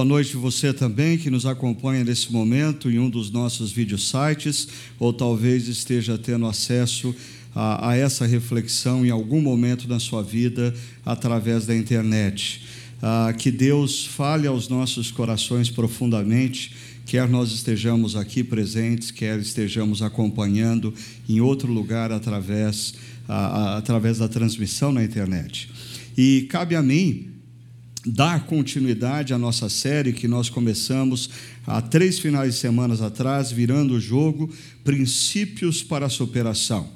Boa noite você também que nos acompanha nesse momento em um dos nossos sites ou talvez esteja tendo acesso a, a, essa reflexão em algum momento da sua vida através da internet. Ah, que Deus fale aos nossos corações profundamente, quer nós estejamos aqui presentes, quer estejamos acompanhando em outro lugar através, através da transmissão na internet. E cabe a mim dar continuidade à nossa série que nós começamos há três finais de semana atrás, virando o jogo Princípios para a Superação.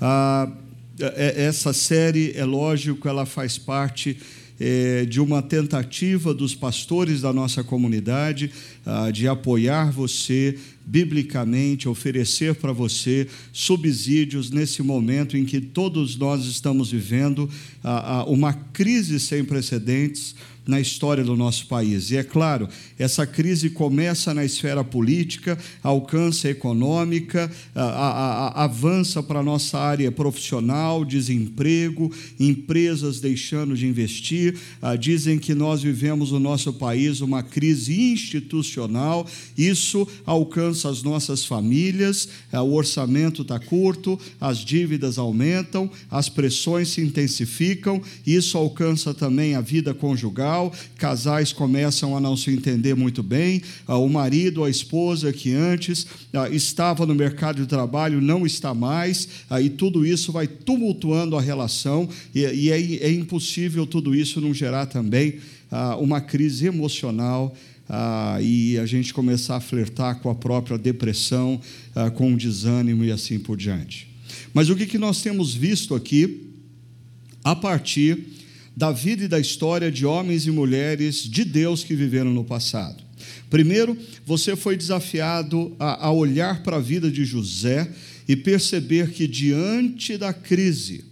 Ah, é, é, essa série, é lógico, ela faz parte é, de uma tentativa dos pastores da nossa comunidade ah, de apoiar você biblicamente, oferecer para você subsídios nesse momento em que todos nós estamos vivendo ah, ah, uma crise sem precedentes na história do nosso país. E é claro, essa crise começa na esfera política, alcança a econômica, a, a, a, avança para a nossa área profissional, desemprego, empresas deixando de investir. Dizem que nós vivemos no nosso país uma crise institucional, isso alcança as nossas famílias, ah, o orçamento está curto, as dívidas aumentam, as pressões se intensificam, isso alcança também a vida conjugal casais começam a não se entender muito bem, ah, o marido, a esposa que antes ah, estava no mercado de trabalho não está mais, ah, e tudo isso vai tumultuando a relação, e é, é impossível tudo isso não gerar também uma crise emocional. E a gente começar a flertar com a própria depressão, com o desânimo e assim por diante. Mas o que, que nós temos visto aqui, a partir da vida e da história de homens e mulheres de Deus que viveram no passado. Primeiro, você foi desafiado a, a olhar para a vida de José e perceber que diante da crise,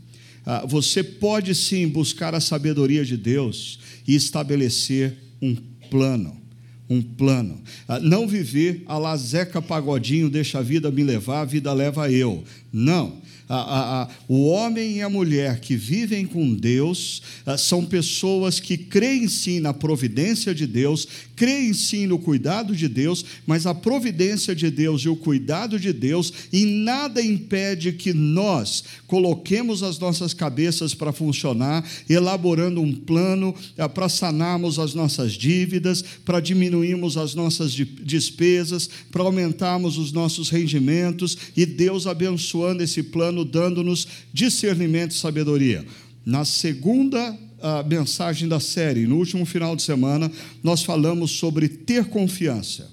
ah, você pode sim buscar a sabedoria de Deus e estabelecer um plano um plano. Ah, não viver a la Zeca Pagodinho, deixa a vida me levar, a vida leva eu. Não a, a, a, o homem e a mulher que vivem com Deus ah, são pessoas que creem sim na providência de Deus, creem sim no cuidado de Deus, mas a providência de Deus e o cuidado de Deus, e nada impede que nós coloquemos as nossas cabeças para funcionar, elaborando um plano ah, para sanarmos as nossas dívidas, para diminuirmos as nossas despesas, para aumentarmos os nossos rendimentos, e Deus abençoando esse plano ano dando-nos discernimento e sabedoria. Na segunda a mensagem da série, no último final de semana, nós falamos sobre ter confiança.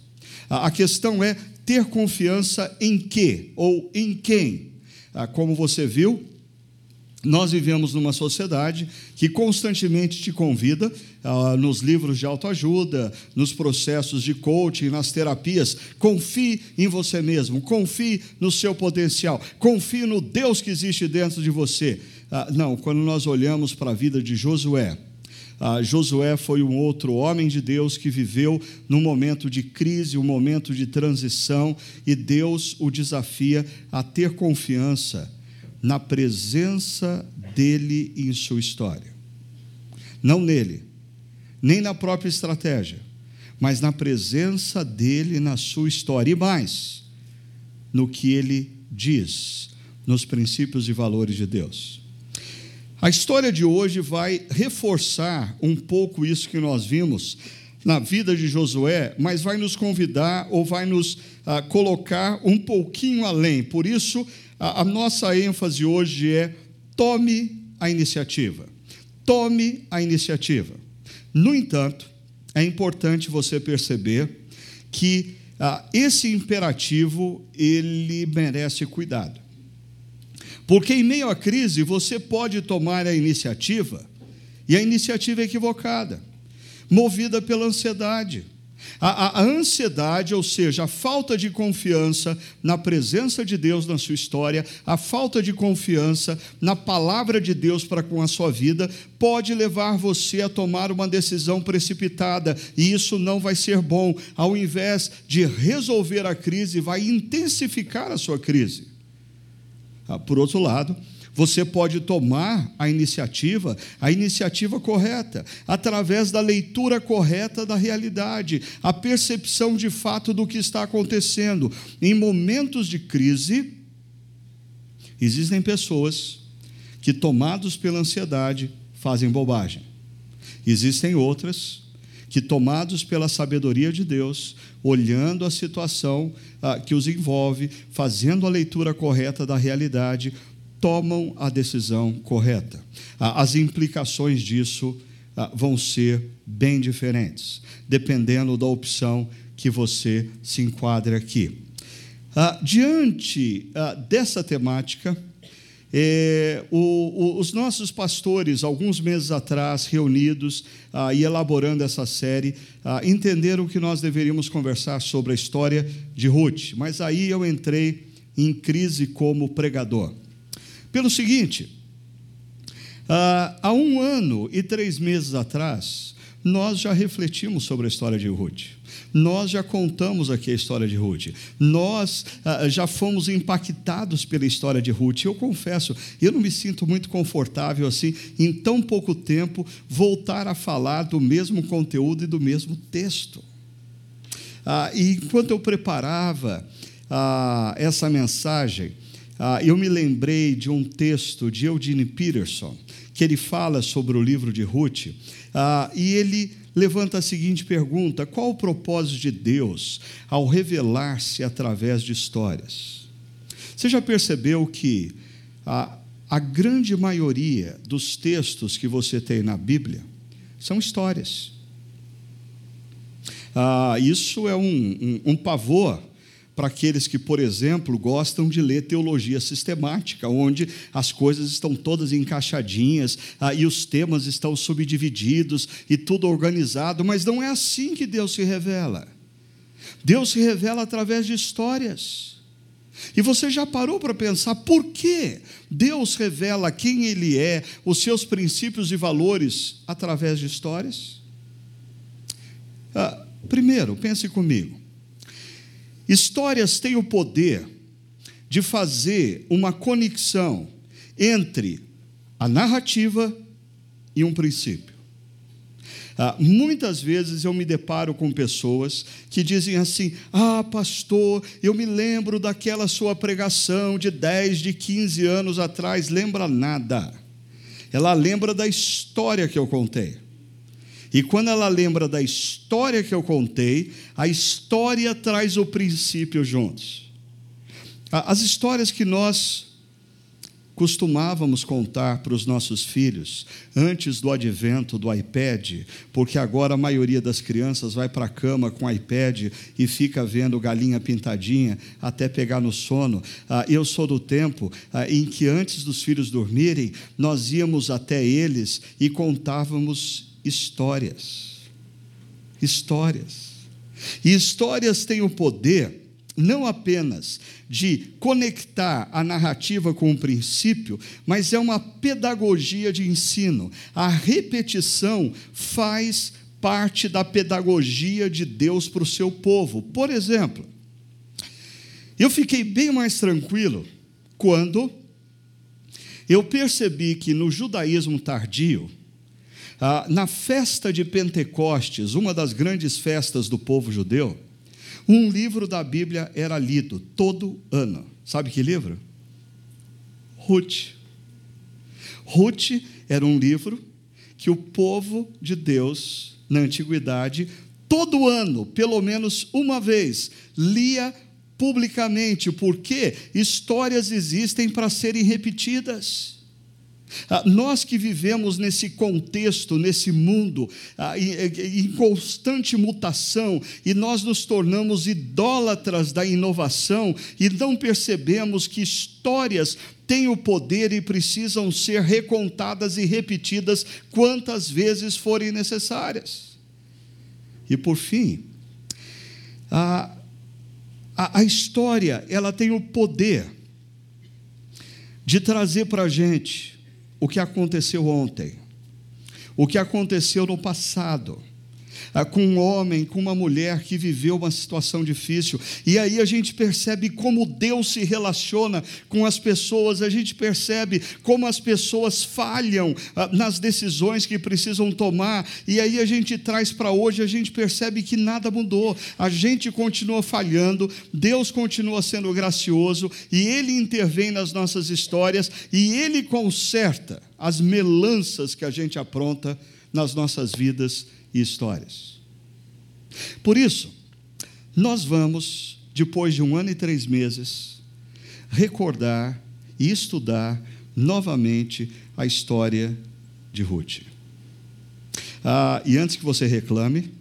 A questão é ter confiança em quê ou em quem? Ah, como você viu, nós vivemos numa sociedade que constantemente te convida, ah, nos livros de autoajuda, nos processos de coaching, nas terapias, confie em você mesmo, confie no seu potencial, confie no Deus que existe dentro de você. Ah, não, quando nós olhamos para a vida de Josué, ah, Josué foi um outro homem de Deus que viveu num momento de crise, um momento de transição, e Deus o desafia a ter confiança na presença dele em sua história. Não nele, nem na própria estratégia, mas na presença dele na sua história. E mais, no que ele diz, nos princípios e valores de Deus. A história de hoje vai reforçar um pouco isso que nós vimos na vida de Josué, mas vai nos convidar ou vai nos ah, colocar um pouquinho além. Por isso, a, a nossa ênfase hoje é tome a iniciativa. Tome a iniciativa. No entanto, é importante você perceber que ah, esse imperativo ele merece cuidado. Porque em meio à crise você pode tomar a iniciativa e a iniciativa é equivocada, movida pela ansiedade a, a, ansiedade, ou seja, a falta de confiança na presença de Deus na sua história, a falta de confiança na palavra de Deus para com a sua vida, pode levar você a tomar uma decisão precipitada, e isso não vai ser bom. Ao invés de resolver a crise, vai intensificar a sua crise. Ah, por outro lado, Você pode tomar a iniciativa, a iniciativa correta, através da leitura correta da realidade, a percepção de fato do que está acontecendo. Em momentos de crise, existem pessoas que, tomados pela ansiedade, fazem bobagem. Existem outras que, tomados pela sabedoria de Deus, olhando a situação ah, que os envolve, fazendo a leitura correta da realidade, tomam a decisão correta. Ah, as implicações disso ah, vão ser bem diferentes, dependendo da opção que você se enquadre aqui. Ah, diante dessa temática, o, os nossos pastores, alguns meses atrás, reunidos e elaborando essa série, entenderam que nós deveríamos conversar sobre a história de Ruth, mas aí eu entrei em crise como pregador. Pelo seguinte, ah, há um ano e três meses atrás, nós já refletimos sobre a história de Ruth. Nós já contamos aqui a história de Ruth. Nós ah, já fomos impactados pela história de Ruth. Eu confesso, eu não me sinto muito confortável assim, em tão pouco tempo, voltar a falar do mesmo conteúdo e do mesmo texto. Ah, e enquanto eu preparava ah, essa mensagem, ah, eu me lembrei de um texto de Eugene Peterson, que ele fala sobre o livro de Ruth, ah, e ele levanta a seguinte pergunta: qual o propósito de Deus ao revelar-se através de histórias? Você já percebeu que a, a grande maioria dos textos que você tem na Bíblia são histórias? Ah, isso é um, um, um pavor para aqueles que, por exemplo, gostam de ler teologia sistemática, onde as coisas estão todas encaixadinhas ah, e os temas estão subdivididos e tudo organizado, mas não é assim que Deus se revela. Deus se revela através de histórias. E você já parou para pensar por que Deus revela quem Ele é, os seus princípios e valores através de histórias? Ah, primeiro, pense comigo. Histórias têm o poder de fazer uma conexão entre a narrativa e um princípio. Ah, muitas vezes eu me deparo com pessoas que dizem assim: Ah, pastor, eu me lembro daquela sua pregação de 10, de 15 anos atrás. Lembra nada. Ela lembra da história que eu contei. E quando ela lembra da história que eu contei, a história traz o princípio juntos. As histórias que nós costumávamos contar para os nossos filhos antes do advento do iPad, porque agora a maioria das crianças vai para a cama com o iPad e fica vendo galinha pintadinha até pegar no sono. Ah, eu sou do tempo ah, em que antes dos filhos dormirem, nós íamos até eles e contávamos histórias. Histórias. E histórias têm o poder não apenas de conectar a narrativa com o princípio, mas é uma pedagogia de ensino. A repetição faz parte da pedagogia de Deus para o seu povo. Por exemplo, eu fiquei bem mais tranquilo quando eu percebi que no judaísmo tardio, ah, na festa de Pentecostes, uma das grandes festas do povo judeu, um livro da Bíblia era lido todo ano. Sabe que livro? Ruth. Ruth era um livro que o povo de Deus, na antiguidade, todo ano, pelo menos uma vez, lia publicamente, porque histórias existem para serem repetidas. Ah, nós que vivemos nesse contexto, nesse mundo, ah, em constante mutação, e nós nos tornamos idólatras da inovação e não percebemos que histórias têm o poder e precisam ser recontadas e repetidas quantas vezes forem necessárias. E por fim, a, a, a história ela tem o poder de trazer para a gente o que aconteceu ontem, o que aconteceu no passado, com um homem, com uma mulher que viveu uma situação difícil. E aí a gente percebe como Deus se relaciona com as pessoas, a gente percebe como as pessoas falham ah, nas decisões que precisam tomar. E aí a gente traz para hoje, a gente percebe que nada mudou. A gente continua falhando, Deus continua sendo gracioso e Ele intervém nas nossas histórias e Ele conserta as melanças que a gente apronta nas nossas vidas e histórias. Por isso, nós vamos, depois de um ano e três meses, recordar e estudar novamente a história de Ruth. Ah, e antes que você reclame,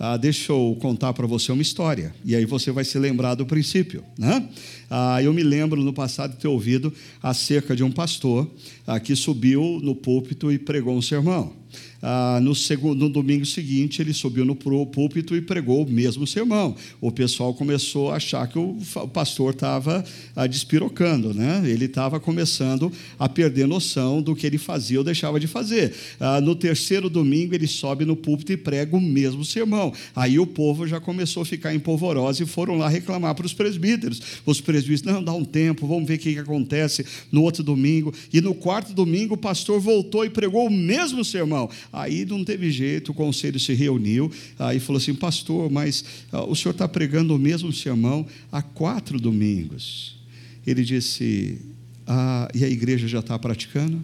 ah, deixa eu contar para você uma história, e aí você vai se lembrar do princípio. Né? Ah, eu me lembro no passado de ter ouvido acerca de um pastor ah, que subiu no púlpito e pregou um sermão ah, no, segundo, no domingo seguinte, ele subiu no púlpito e pregou o mesmo sermão. O pessoal começou a achar que o, pastor estava ah, despirocando, né? ele estava começando a perder noção do que ele fazia ou deixava de fazer. Ah, no terceiro domingo, ele sobe no púlpito e prega o mesmo sermão. Aí o povo já começou a ficar empolvoroso e foram lá reclamar para os presbíteros. Os presbíteros, não, dá um tempo, vamos ver o que, que acontece no outro domingo. E no quarto domingo, o pastor voltou e pregou o mesmo sermão. Aí não teve jeito, o conselho se reuniu, aí falou assim: Pastor, mas uh, o senhor está pregando o mesmo sermão há quatro domingos. Ele disse: ah, E a igreja já está praticando?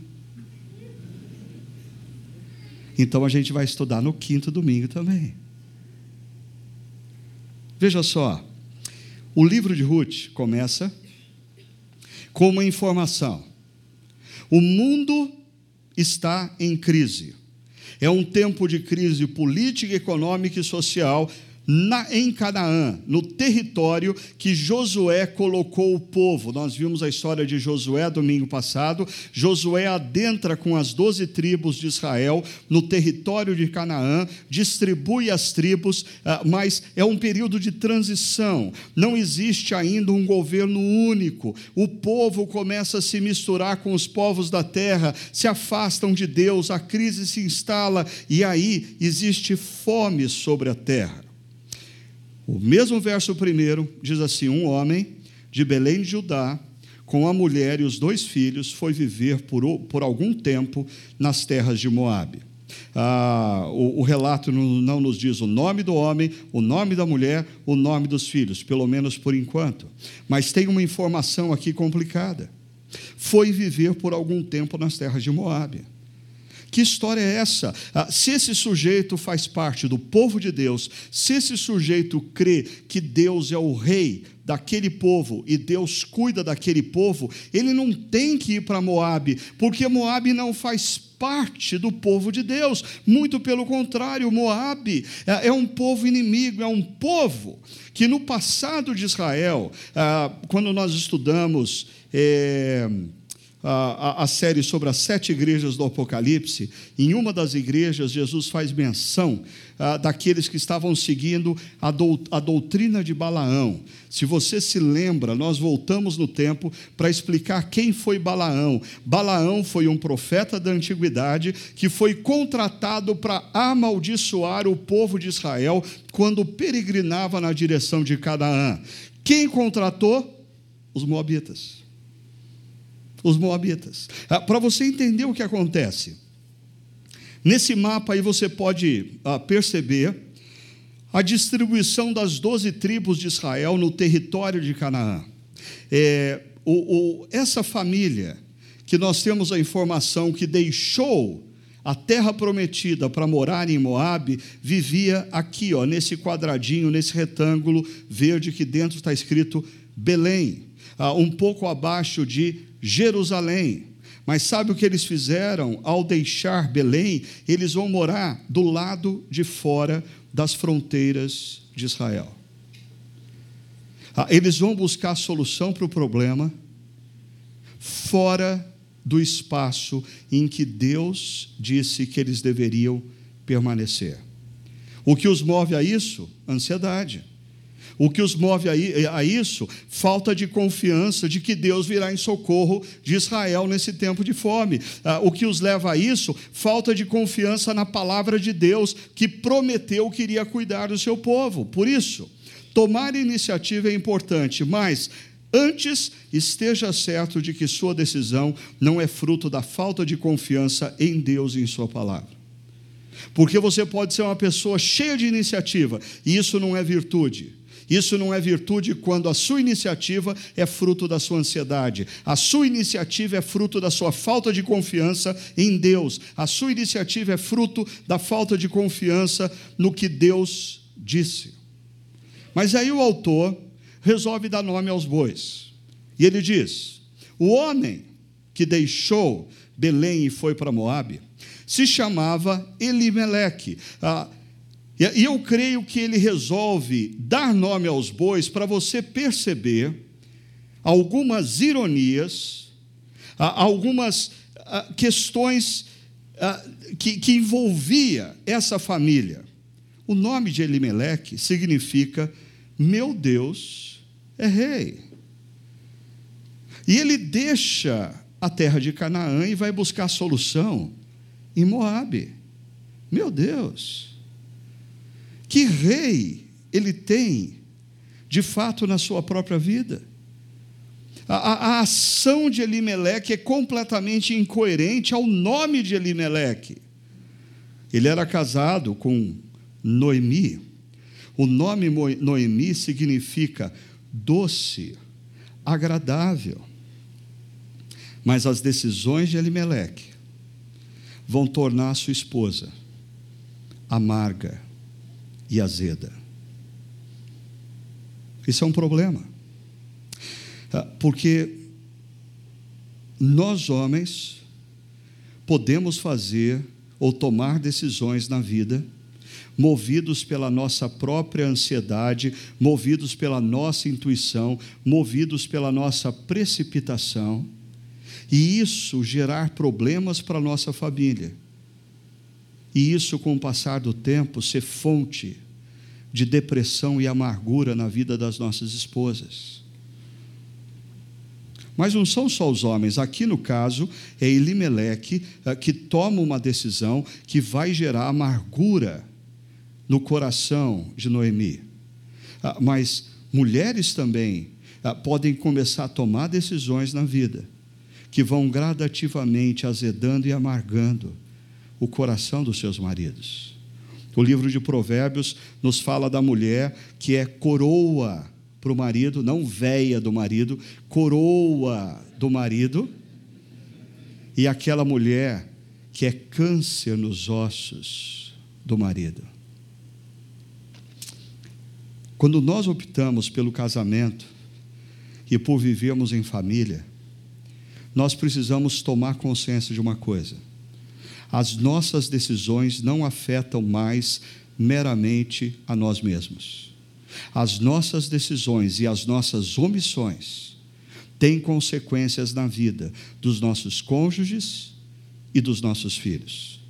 Então a gente vai estudar no quinto domingo também. Veja só, o livro de Ruth começa com uma informação. O mundo está em crise. É um tempo de crise política, econômica e social na, em Canaã, no território que Josué colocou o povo. Nós vimos a história de Josué domingo passado. Josué adentra com as doze tribos de Israel no território de Canaã, distribui as tribos, ah, mas é um período de transição. Não existe ainda um governo único. O povo começa a se misturar com os povos da terra, se afastam de Deus, a crise se instala e aí existe fome sobre a terra. O mesmo verso primeiro diz assim: Um homem de Belém de Judá, com a mulher e os dois filhos, foi viver por, por algum tempo nas terras de Moabe. Ah, o, o, relato não, não nos diz o nome do homem, o nome da mulher, o nome dos filhos, pelo menos por enquanto. Mas tem uma informação aqui complicada. Foi viver por algum tempo nas terras de Moabe. Que história é essa? Ah, se esse sujeito faz parte do povo de Deus, se esse sujeito crê que Deus é o rei daquele povo e Deus cuida daquele povo, ele não tem que ir para Moabe, porque Moabe não faz parte do povo de Deus. Muito pelo contrário, Moabe é, é um povo inimigo, é um povo que no passado de Israel, ah, quando nós estudamos é, a, a, série sobre as sete igrejas do Apocalipse, em uma das igrejas, Jesus faz menção ah, daqueles que estavam seguindo a, do, a doutrina de Balaão. Se você se lembra, nós voltamos no tempo para explicar quem foi Balaão. Balaão foi um profeta da antiguidade que foi contratado para amaldiçoar o povo de Israel quando peregrinava na direção de Canaã. Quem contratou? Os Moabitas os Moabitas. Ah, Para você entender o que acontece, nesse mapa aí você pode ah, perceber a distribuição das doze tribos de Israel no território de Canaã. É, o, o, essa família que nós temos a informação que deixou a terra prometida para morar em Moabe, vivia aqui, ó, nesse quadradinho, nesse retângulo verde que dentro está escrito Belém, ah, um pouco abaixo de Jerusalém. Mas sabe o que eles fizeram ao deixar Belém? Eles vão morar do lado de fora das fronteiras de Israel. Ah, eles vão buscar solução para o problema fora do espaço em que Deus disse que eles deveriam permanecer. O que os move a isso? Ansiedade. O que os move a isso? Falta de confiança de que Deus virá em socorro de Israel nesse tempo de fome. Ah, o que os leva a isso? Falta de confiança na palavra de Deus, que prometeu que iria cuidar do seu povo. Por isso, tomar iniciativa é importante, mas Antes, esteja certo de que sua decisão não é fruto da falta de confiança em Deus e em Sua palavra. Porque você pode ser uma pessoa cheia de iniciativa, e isso não é virtude. Isso não é virtude quando a sua iniciativa é fruto da sua ansiedade. A sua iniciativa é fruto da sua falta de confiança em Deus. A sua iniciativa é fruto da falta de confiança no que Deus disse. Mas aí o autor resolve dar nome aos bois. E ele diz: o homem que deixou Belém e foi para Moabe se chamava Elimeleque. Ah, e eu creio que ele resolve dar nome aos bois para você perceber algumas ironias, algumas questões que, que envolvia essa família. O nome de Elimeleque significa meu Deus é rei. E ele deixa a terra de Canaã e vai buscar solução em Moabe. Meu Deus! Que rei ele tem, de fato, na sua própria vida? A, a, a ação de Elimeleque é completamente incoerente ao nome de Elimeleque. Ele era casado com Noemi. O nome Noemi significa doce, agradável. Mas as decisões de Elimeleque vão tornar sua esposa amarga e azeda. Isso é um problema. Ah, porque nós, homens, podemos fazer ou tomar decisões na vida movidos pela nossa própria ansiedade, movidos pela nossa intuição, movidos pela nossa precipitação e isso gerar problemas para a nossa família. E isso, com o passar do tempo, ser fonte de depressão e amargura na vida das nossas esposas. Mas não são só os homens, aqui no caso é Elimeleque eh, que toma uma decisão que vai gerar amargura no coração de Noemi. Ah, mas mulheres também ah, podem começar a tomar decisões na vida que vão gradativamente azedando e amargando o coração dos seus maridos. O livro de Provérbios nos fala da mulher que é coroa para o marido, não véia do marido, coroa do marido, e aquela mulher que é câncer nos ossos do marido. Quando nós optamos pelo casamento e por vivermos em família, nós precisamos tomar consciência de uma coisa: as nossas decisões não afetam mais meramente a nós mesmos. As nossas decisões e as nossas omissões têm consequências na vida dos nossos cônjuges e dos nossos filhos.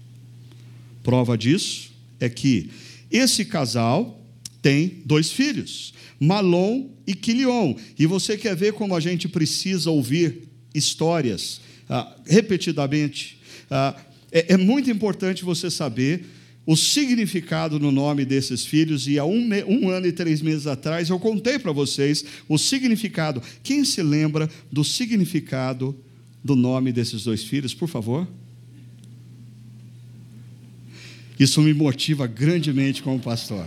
Prova disso é que esse casal tem dois filhos, Malom e Quilion. E você quer ver como a gente precisa ouvir histórias ah, repetidamente. Ah, é, é, muito importante você saber o significado no nome desses filhos, e há um, um ano e três meses atrás eu contei para vocês o significado. Quem se lembra do significado do nome desses dois filhos, por favor? Isso me motiva grandemente como pastor.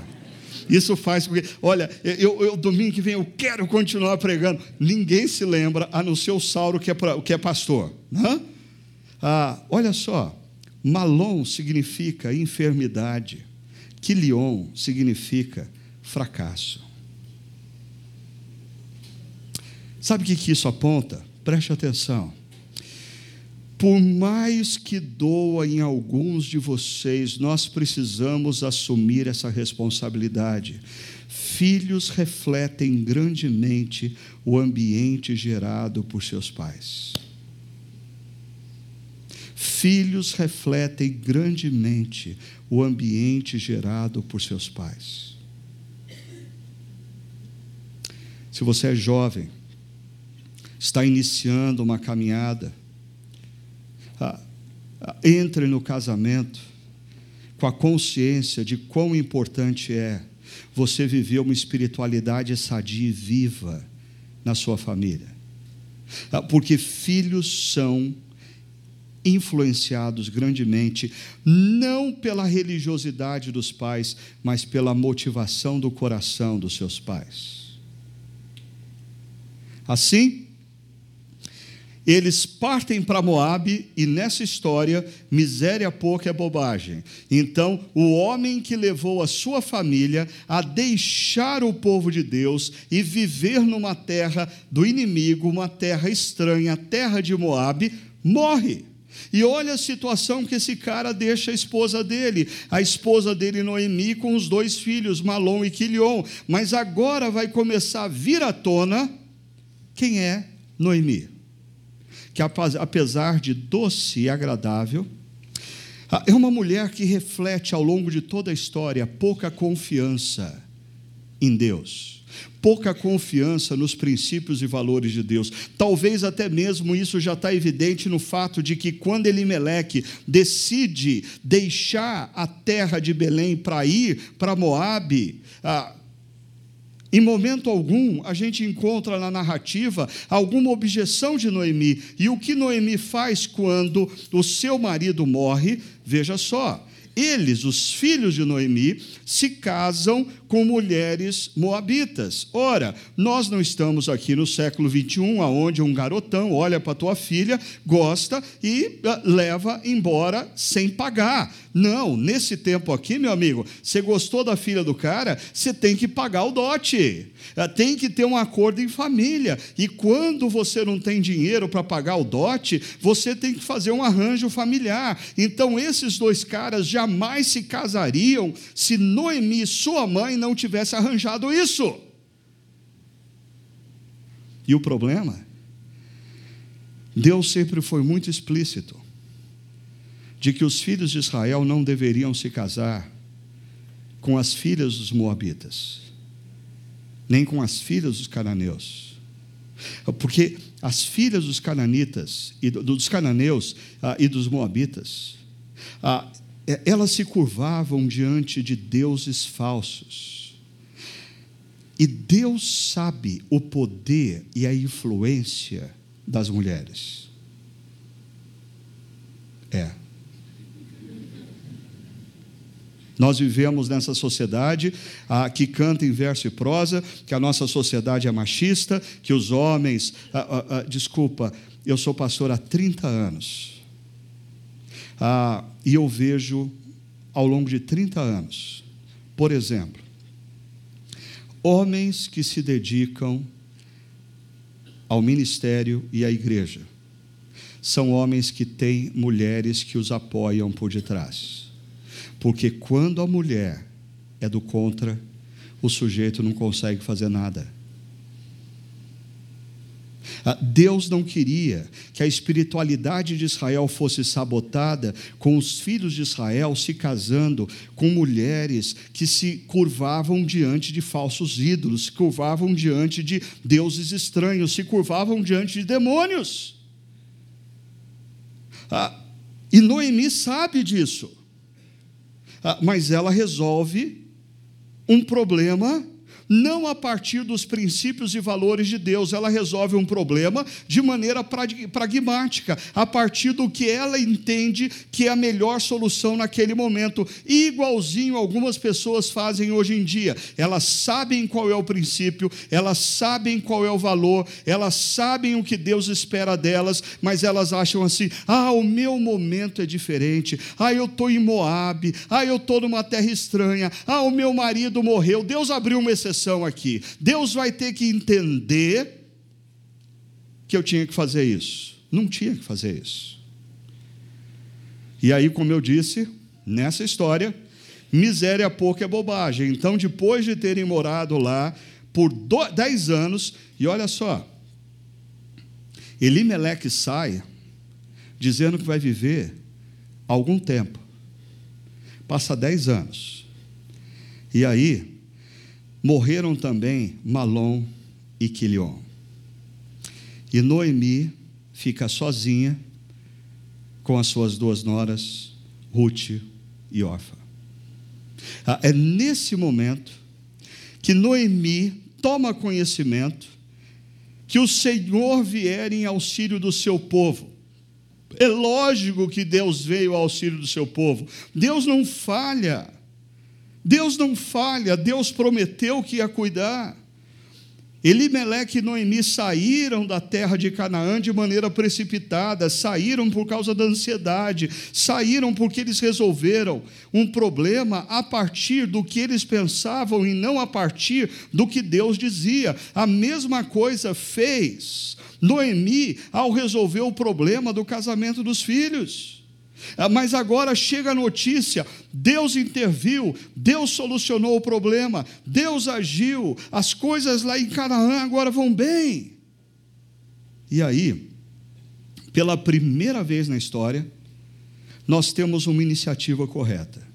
Isso faz porque, olha, eu, eu, domingo que vem eu quero continuar pregando. Ninguém se lembra, a não ser o Sauro que é, que é pastor. Né? Ah, olha só, Malom significa enfermidade, Quilion significa fracasso. Sabe o que isso aponta? Preste atenção. Por mais que doa em alguns de vocês, nós precisamos assumir essa responsabilidade. Filhos refletem grandemente o ambiente gerado por seus pais. Filhos refletem grandemente o ambiente gerado por seus pais. Se você é jovem, está iniciando uma caminhada, ah, ah, entre no casamento com a consciência de quão importante é você viver uma espiritualidade sadia e viva na sua família. Ah, porque filhos são influenciados grandemente, não pela religiosidade dos pais, mas pela motivação do coração dos seus pais. Assim, eles partem para Moabe e nessa história, miséria pouca é bobagem. Então, o homem que levou a sua família a deixar o povo de Deus e viver numa terra do inimigo, uma terra estranha, a terra de Moabe, morre. E olha a situação que esse cara deixa a esposa dele, a esposa dele Noemi com os dois filhos, Malom e Quilion. Mas agora vai começar a vir à tona quem é Noemi. Que apesar de doce e agradável, ah, é uma mulher que reflete ao longo de toda a história pouca confiança em Deus, pouca confiança nos princípios e valores de Deus. Talvez até mesmo isso já está evidente no fato de que quando Elimeleque decide deixar a terra de Belém para ir para Moabe, ah, em momento algum, a gente encontra na narrativa alguma objeção de Noemi. E o que Noemi faz quando o seu marido morre? Veja só, eles, os filhos de Noemi, se casam com mulheres moabitas. Ora, nós não estamos aqui no século 21, aonde um garotão olha para tua filha, gosta e ah, leva embora sem pagar. Não, nesse tempo aqui, meu amigo, você gostou da filha do cara, você tem que pagar o dote. Ah, tem que ter um acordo em família. E quando você não tem dinheiro para pagar o dote, você tem que fazer um arranjo familiar. Então, esses dois caras jamais se casariam se Noemi, sua mãe, não tivesse arranjado isso. E o problema? Deus sempre foi muito explícito de que os filhos de Israel não deveriam se casar com as filhas dos Moabitas, nem com as filhas dos cananeus. Porque as filhas dos cananitas e dos cananeus ah, e dos moabitas, ah, elas se curvavam diante de deuses falsos e Deus sabe o poder e a influência das mulheres. É. Nós vivemos nessa sociedade ah, que canta em verso e prosa, que a nossa sociedade é machista, que os homens. Ah, ah desculpa, eu sou pastor há 30 anos. Ah, e eu vejo, ao longo de 30 anos, por exemplo, homens que se dedicam ao ministério e à igreja. São homens que têm mulheres que os apoiam por detrás. Porque quando a mulher é do contra, o sujeito não consegue fazer nada. Ah, Deus não queria que a espiritualidade de Israel fosse sabotada com os filhos de Israel se casando com mulheres que se curvavam diante de falsos ídolos, se curvavam diante de deuses estranhos, se curvavam diante de demônios. Ah, e Noemi sabe disso, ah, mas ela resolve um problema não a partir dos princípios e valores de Deus. Ela resolve um problema de maneira pragmática, a partir do que ela entende que é a melhor solução naquele momento. igualzinho algumas pessoas fazem hoje em dia. Elas sabem qual é o princípio, elas sabem qual é o valor, elas sabem o que Deus espera delas, mas elas acham assim: ah, o meu momento é diferente, ah, eu estou em Moab, ah, eu estou numa terra estranha, ah, o meu marido morreu. Deus abriu uma exceção aqui. Deus vai ter que entender que eu tinha que fazer isso. Não tinha que fazer isso. E aí, como eu disse, nessa história, miséria pouco é bobagem. Então, depois de terem morado lá por dez anos, e olha só, Elimeleque sai dizendo que vai viver algum tempo. Passa dez anos. E aí, morreram também Malom e Quilion. E Noemi fica sozinha com as suas duas noras, Ruth e Orfa. Ah, é nesse momento que Noemi toma conhecimento que o Senhor vier em auxílio do seu povo. É lógico que Deus veio ao auxílio do seu povo. Deus não falha. Deus não falha. Deus prometeu que ia cuidar. Elimeleque e Noemi saíram da terra de Canaã de maneira precipitada, saíram por causa da ansiedade, saíram porque eles resolveram um problema a partir do que eles pensavam e não a partir do que Deus dizia. A mesma coisa fez Noemi ao resolver o problema do casamento dos filhos. Ah, mas agora chega a notícia: Deus interviu, Deus solucionou o problema, Deus agiu, as coisas lá em Canaã agora vão bem. E aí, pela primeira vez na história, nós temos uma iniciativa correta.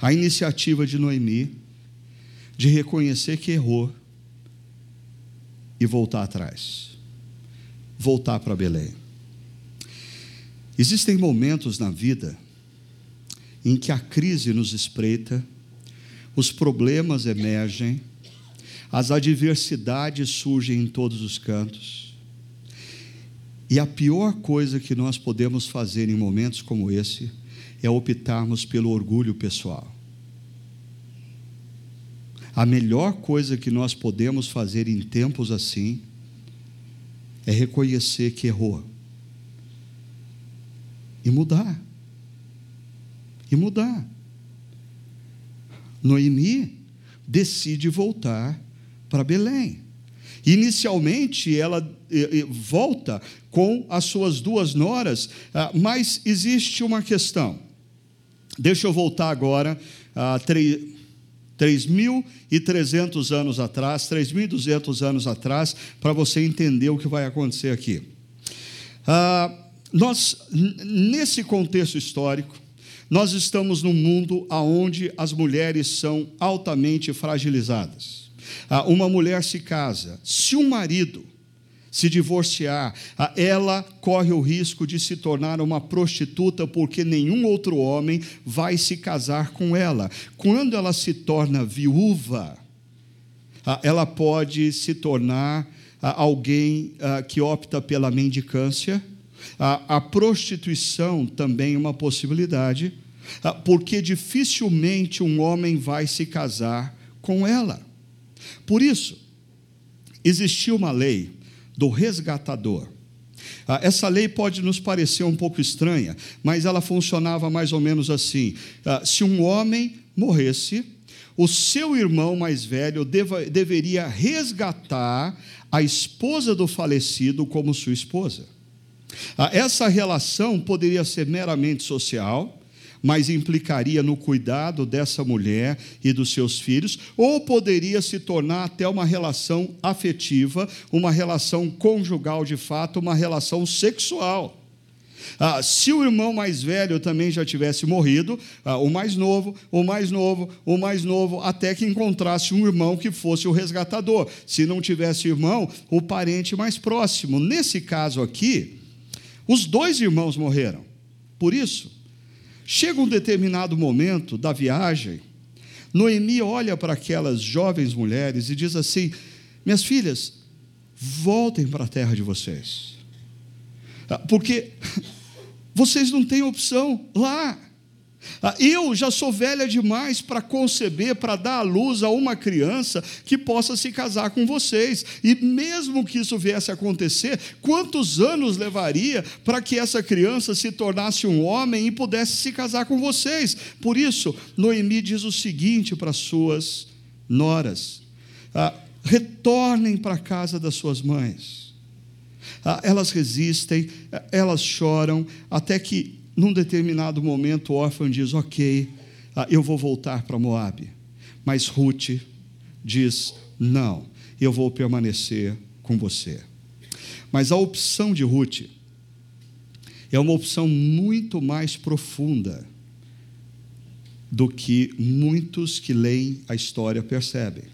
A iniciativa de Noemi de reconhecer que errou e voltar atrás. Voltar para Belém. Existem momentos na vida em que a crise nos espreita, os problemas emergem, as adversidades surgem em todos os cantos. E a pior coisa que nós podemos fazer em momentos como esse é optarmos pelo orgulho pessoal. A melhor coisa que nós podemos fazer em tempos assim é reconhecer que errou e mudar. E mudar. Noemi decide voltar para Belém. Inicialmente ela volta com as suas duas noras, ah, mas existe uma questão. Deixa eu voltar agora a 3.300 anos atrás, 3.200 anos atrás, para você entender o que vai acontecer aqui. Ah, nós, nesse contexto histórico, nós estamos num mundo onde as mulheres são altamente fragilizadas. Ah, uma mulher se casa, se um marido se divorciar, ah, ela corre o risco de se tornar uma prostituta porque nenhum outro homem vai se casar com ela. Quando ela se torna viúva, ah, ela pode se tornar alguém que opta pela mendicância a, a prostituição também é uma possibilidade, porque dificilmente um homem vai se casar com ela. Por isso, existia uma lei do resgatador. Essa lei pode nos parecer um pouco estranha, mas ela funcionava mais ou menos assim: se um homem morresse, o seu irmão mais velho deva, deveria resgatar a esposa do falecido como sua esposa. Ah, essa relação poderia ser meramente social, mas implicaria no cuidado dessa mulher e dos seus filhos, ou poderia se tornar até uma relação afetiva, uma relação conjugal de fato, uma relação sexual. Ah, se o irmão mais velho também já tivesse morrido, ah, o mais novo, o mais novo, o mais novo, até que encontrasse um irmão que fosse o resgatador. Se não tivesse irmão, o parente mais próximo. Nesse caso aqui, os dois irmãos morreram. Por isso, chega um determinado momento da viagem, Noemi olha para aquelas jovens mulheres e diz assim: Minhas filhas, voltem para a terra de vocês, ah, porque vocês não têm opção lá. Ah, eu já sou velha demais para conceber, para dar à luz a uma criança que possa se casar com vocês. E mesmo que isso viesse a acontecer, quantos anos levaria para que essa criança se tornasse um homem e pudesse se casar com vocês? Por isso, Noemi diz o seguinte para suas noras: ah, retornem para a casa das suas mães. Ah, elas resistem, elas choram, até que num determinado momento, o órfão diz: Ok, ah, eu vou voltar para Moab. Mas Ruth diz: Não, eu vou permanecer com você. Mas a opção de Ruth é uma opção muito mais profunda do que muitos que leem a história percebem.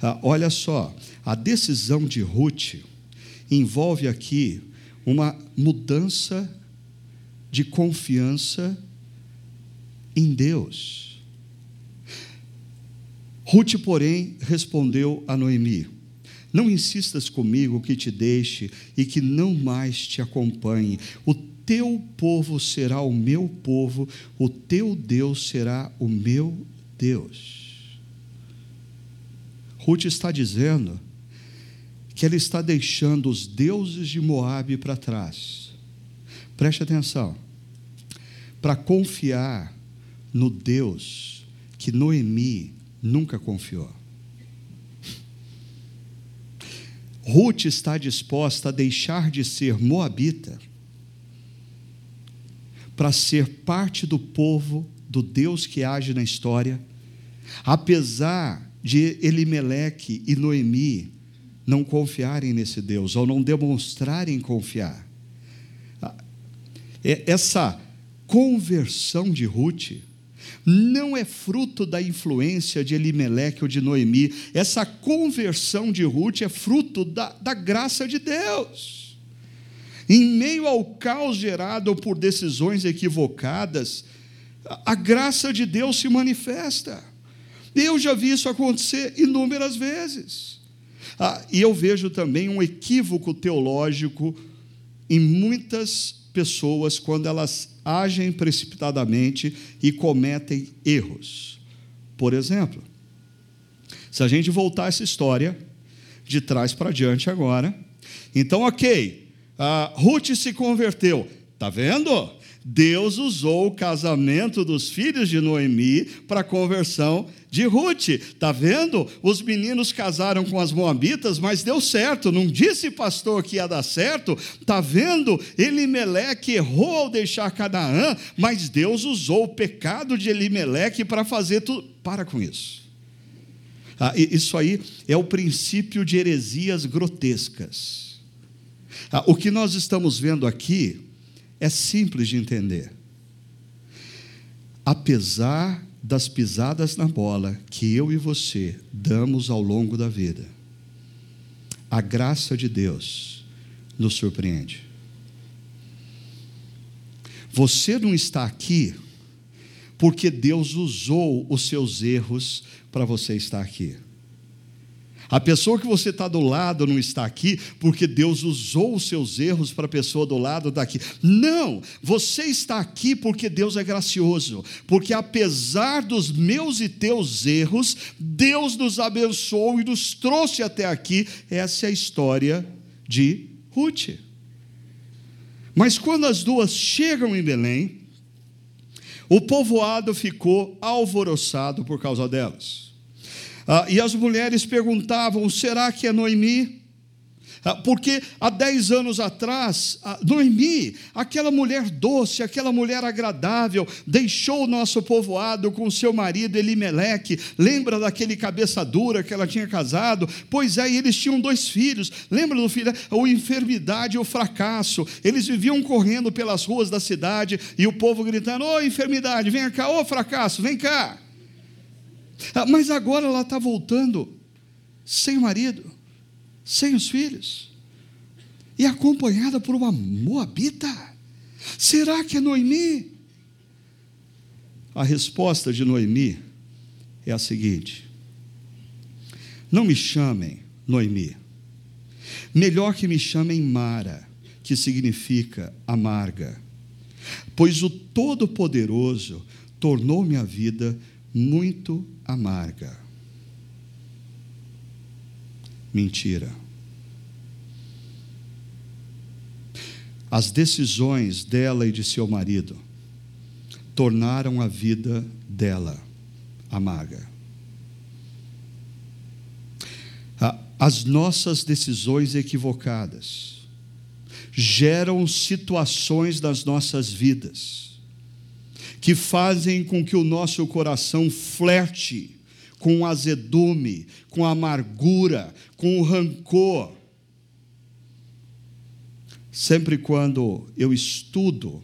Ah, olha só, a decisão de Ruth envolve aqui uma mudança de confiança em Deus. Ruth, porém, respondeu a Noemi: Não insistas comigo que te deixe e que não mais te acompanhe. O teu povo será o meu povo, o teu Deus será o meu Deus. Ruth está dizendo que ela está deixando os deuses de Moabe para trás. Preste atenção. Para confiar no Deus que Noemi nunca confiou. Ruth está disposta a deixar de ser moabita para ser parte do povo do Deus que age na história, apesar de Elimeleque e Noemi não confiarem nesse Deus, ou não demonstrarem confiar. Ah, é, essa conversão de Ruth não é fruto da influência de Elimeleque ou de Noemi, essa conversão de Ruth é fruto da, da graça de Deus. Em meio ao caos gerado por decisões equivocadas, a graça de Deus se manifesta. Eu já vi isso acontecer inúmeras vezes. Ah, e eu vejo também um equívoco teológico em muitas pessoas quando elas agem precipitadamente e cometem erros. Por exemplo, se a gente voltar essa história de trás para diante agora, então, ok, Ruth se converteu, tá vendo? Deus usou o casamento dos filhos de Noemi para a conversão de Ruth. Está vendo? Os meninos casaram com as moabitas, mas deu certo. Não disse pastor que ia dar certo. Está vendo? Elimeleque errou ao deixar Canaã, mas Deus usou o pecado de Elimeleque para fazer tudo. Para com isso. Ah, isso aí é o princípio de heresias grotescas. Ah, o que nós estamos vendo aqui é simples de entender. Apesar das pisadas na bola que eu e você damos ao longo da vida, a graça de Deus nos surpreende. Você não está aqui porque Deus usou os seus erros para você estar aqui. A pessoa que você está do lado não está aqui porque Deus usou os seus erros para a pessoa do lado daqui. Não, você está aqui porque Deus é gracioso, porque apesar dos meus e teus erros, Deus nos abençoou e nos trouxe até aqui. Essa é a história de Ruth. Mas quando as duas chegam em Belém, o povoado ficou alvoroçado por causa delas. Ah, e as mulheres perguntavam: será que é Noemi? Ah, porque há dez anos atrás, Noemi, aquela mulher doce, aquela mulher agradável, deixou o nosso povoado com seu marido Elimeleque. Lembra daquele cabeça dura que ela tinha casado? Pois é, eles tinham dois filhos. Lembra do filho? A enfermidade e o fracasso. Eles viviam correndo pelas ruas da cidade e o povo gritando: Ô oh, enfermidade, vem cá, ô oh, fracasso, vem cá. Ah, mas agora ela está voltando sem o marido, sem os filhos, e acompanhada por uma moabita. Será que é Noemi? A resposta de Noemi é a seguinte: Não me chamem Noemi, melhor que me chamem Mara, que significa amarga, pois o Todo-Poderoso tornou minha vida muito amarga. Mentira. As decisões dela e de seu marido tornaram a vida dela amarga. As nossas decisões equivocadas geram situações das nossas vidas que fazem com que o nosso coração flerte com o azedume, com a amargura, com o rancor. Sempre quando eu estudo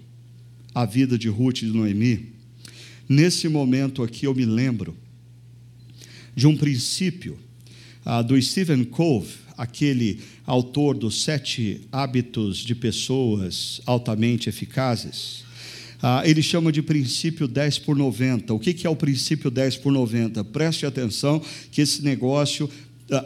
a vida de Ruth e de Noemi, nesse momento aqui eu me lembro de um princípio ah, do Stephen Cove, aquele autor dos Sete Hábitos de Pessoas Altamente Eficazes, ah, ele chama de princípio 10 por 90. O que, que é o princípio 10 por 90? Preste atenção que esse negócio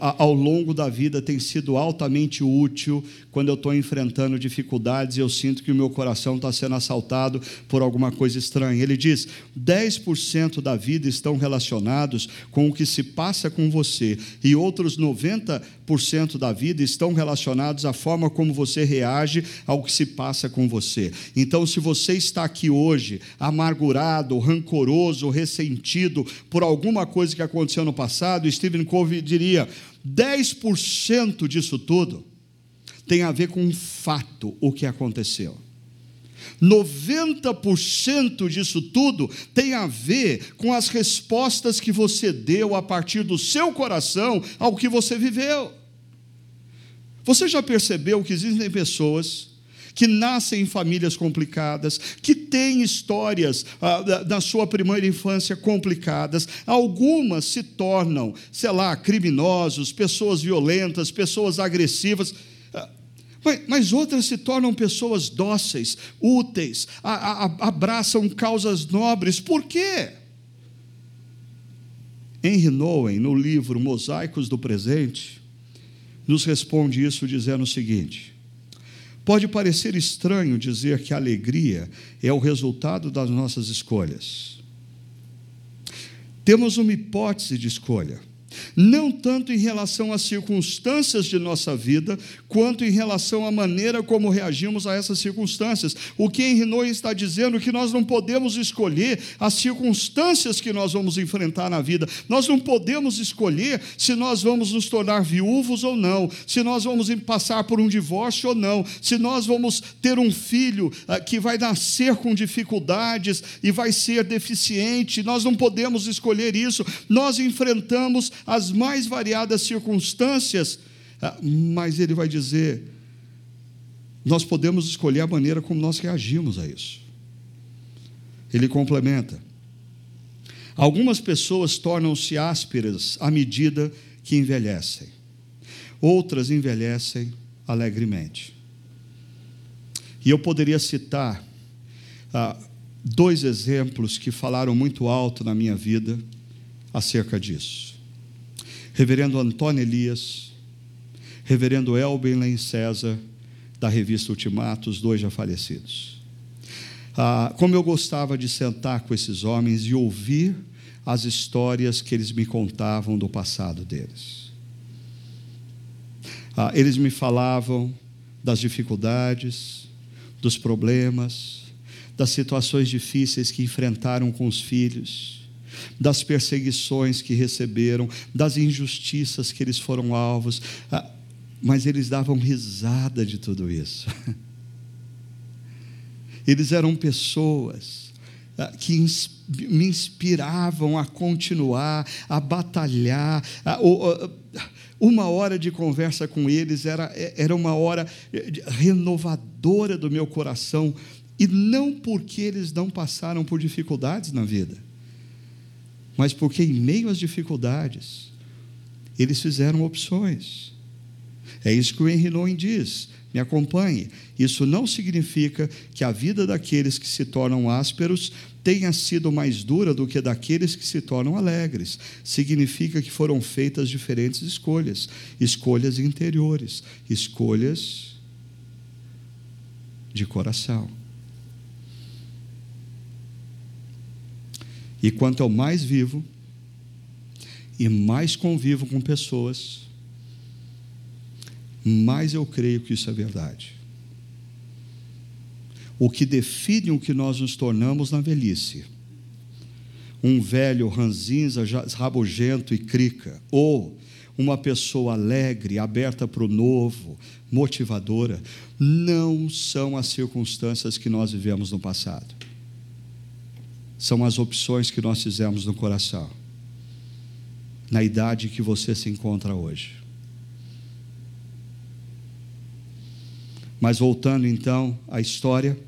ao longo da vida tem sido altamente útil quando eu estou enfrentando dificuldades e eu sinto que o meu coração está sendo assaltado por alguma coisa estranha. Ele diz: 10% da vida estão relacionados com o que se passa com você, e outros 90% da vida estão relacionados à forma como você reage ao que se passa com você. Então, se você está aqui hoje amargurado, rancoroso, ressentido por alguma coisa que aconteceu no passado, Stephen Covey diria: 10% disso tudo tem a ver com um fato, o que aconteceu. 90% disso tudo tem a ver com as respostas que você deu a partir do seu coração ao que você viveu. Você já percebeu que existem pessoas que nascem em famílias complicadas, que têm histórias ah, na sua primeira infância complicadas. Algumas se tornam, sei lá, criminosos, pessoas violentas, pessoas agressivas. Ah, mas, mas outras se tornam pessoas dóceis, úteis, a, a, abraçam causas nobres. Por quê? Henry Nowen, no livro Mosaicos do Presente, nos responde isso dizendo o seguinte: Pode parecer estranho dizer que a alegria é o resultado das nossas escolhas. Temos uma hipótese de escolha não tanto em relação às circunstâncias de nossa vida, quanto em relação à maneira como reagimos a essas circunstâncias. O que Henry está dizendo é que nós não podemos escolher as circunstâncias que nós vamos enfrentar na vida, nós não podemos escolher se nós vamos nos tornar viúvos ou não, se nós vamos passar por um divórcio ou não, se nós vamos ter um filho ah, que vai nascer com dificuldades e vai ser deficiente, nós não podemos escolher isso, nós enfrentamos as mais variadas circunstâncias, ah, mas ele vai dizer: nós podemos escolher a maneira como nós reagimos a isso. Ele complementa: algumas pessoas tornam-se ásperas à medida que envelhecem, outras envelhecem alegremente. E eu poderia citar ah, dois exemplos que falaram muito alto na minha vida acerca disso. Reverendo Antônio Elias, Reverendo Elben César, da revista Ultimatos, dois já falecidos. Ah, como eu gostava de sentar com esses homens e ouvir as histórias que eles me contavam do passado deles. Ah, eles me falavam das dificuldades, dos problemas, das situações difíceis que enfrentaram com os filhos das perseguições que receberam, das injustiças que eles foram alvos, ah, mas eles davam risada de tudo isso. Eles eram pessoas ah, que me inspiravam a continuar, a batalhar. Uma hora de conversa com eles era, era uma hora eh, renovadora do meu coração, e não porque eles não passaram por dificuldades na vida mas porque, em meio às dificuldades, eles fizeram opções. É isso que o Henry Nouwen diz. Me acompanhe. Isso não significa que a vida daqueles que se tornam ásperos tenha sido mais dura do que daqueles que se tornam alegres. Significa que foram feitas diferentes escolhas, escolhas interiores, escolhas de coração. E quanto eu mais vivo e mais convivo com pessoas, mais eu creio que isso é verdade. O que define o que nós nos tornamos na velhice. Um velho ranzinza, rabugento e crica, ou uma pessoa alegre, aberta para o novo, motivadora, não são as circunstâncias que nós vivemos no passado são as opções que nós fizemos no coração, na idade que você se encontra hoje. Mas voltando então à história,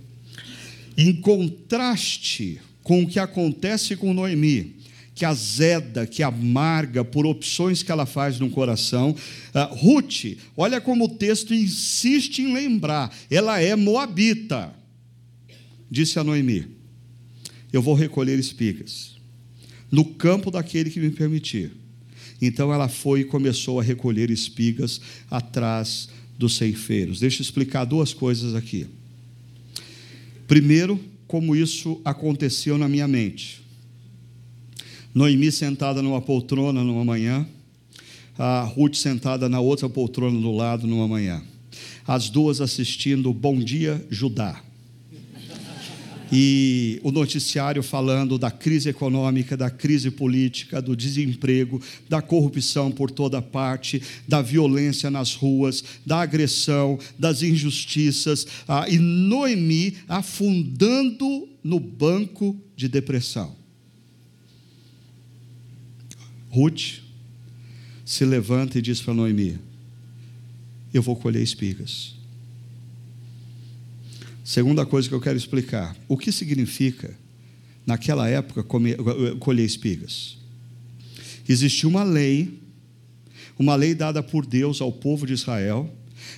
em contraste com o que acontece com Noemi, que azeda, que amarga por opções que ela faz no coração. Uh, Ruth, olha como o texto insiste em lembrar, ela é moabita. Disse a Noemi: Eu vou recolher espigas no campo daquele que me permitir. Então ela foi e começou a recolher espigas atrás dos ceifeiros. Deixa eu explicar duas coisas aqui. Primeiro, como isso aconteceu na minha mente. Noemi sentada numa poltrona numa manhã, a Ruth sentada na outra poltrona do lado numa manhã. As duas assistindo Bom Dia Judá e o noticiário falando da crise econômica, da crise política, do desemprego, da corrupção por toda parte, da violência nas ruas, da agressão, das injustiças, ah, e Noemi afundando no banco de depressão. Ruth se levanta e diz para Noemi: Eu vou colher espigas. Segunda coisa que eu quero explicar: o que significa, naquela época, comer, colher espigas? Existia uma lei, uma lei dada por Deus ao povo de Israel,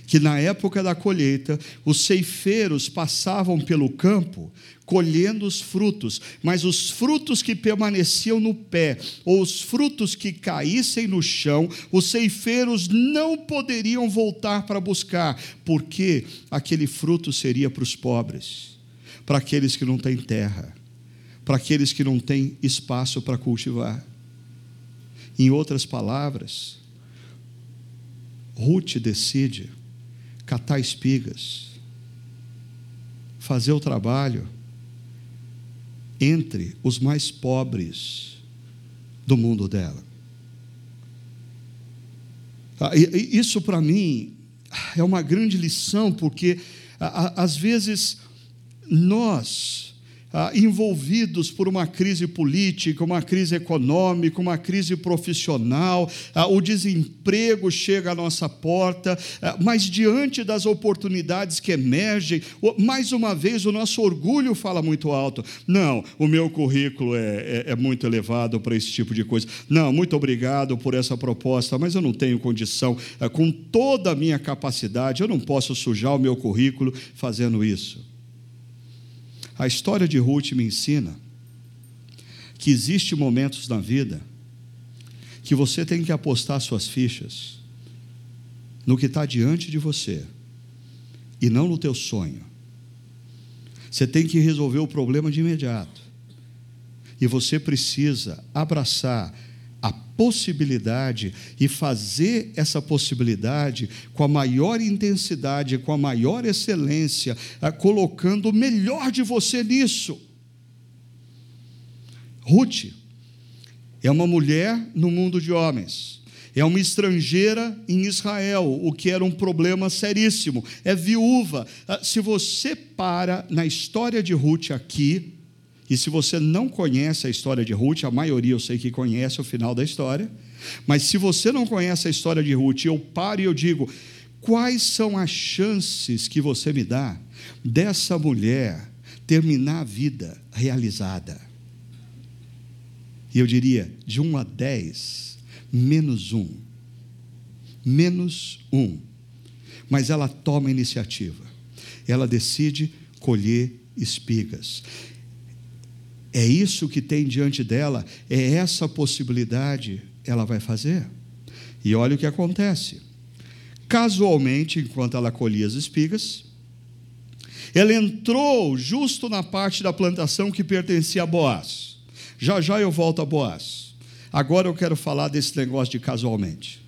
que na época da colheita, os ceifeiros passavam pelo campo colhendo os frutos, mas os frutos que permaneciam no pé, ou os frutos que caíssem no chão, os ceifeiros não poderiam voltar para buscar, porque aquele fruto seria para os pobres, para aqueles que não têm terra, para aqueles que não têm espaço para cultivar. Em outras palavras, Ruth decide catar espigas, fazer o trabalho entre os mais pobres do mundo dela. Ah, isso para mim é uma grande lição, porque às vezes nós ah, envolvidos por uma crise política, uma crise econômica, uma crise profissional, ah, o desemprego chega à nossa porta, ah, mas diante das oportunidades que emergem, mais uma vez o nosso orgulho fala muito alto. Não, o meu currículo é, é, é muito elevado para esse tipo de coisa. Não, muito obrigado por essa proposta, mas eu não tenho condição, ah, com toda a minha capacidade, eu não posso sujar o meu currículo fazendo isso. A história de Ruth me ensina que existem momentos na vida que você tem que apostar suas fichas no que está diante de você e não no teu sonho. Você tem que resolver o problema de imediato. E você precisa abraçar possibilidade e fazer essa possibilidade com a maior intensidade, com a maior excelência, ah, colocando o melhor de você nisso. Ruth é uma mulher no mundo de homens. É uma estrangeira em Israel, o que era um problema seríssimo. É viúva. Ah, se você para na história de Ruth aqui, e se você não conhece a história de Ruth, a maioria eu sei que conhece o final da história, mas se você não conhece a história de Ruth, eu paro e eu digo: quais são as chances que você me dá dessa mulher terminar a vida realizada? E eu diria, de 1 a 10, menos um. Menos um. Mas ela toma a iniciativa. Ela decide colher espigas. É isso que tem diante dela, é essa possibilidade ela vai fazer. E olha o que acontece. Casualmente, enquanto ela colhia as espigas, ela entrou justo na parte da plantação que pertencia a Boaz. Já já eu volto a Boaz. Agora eu quero falar desse negócio de casualmente.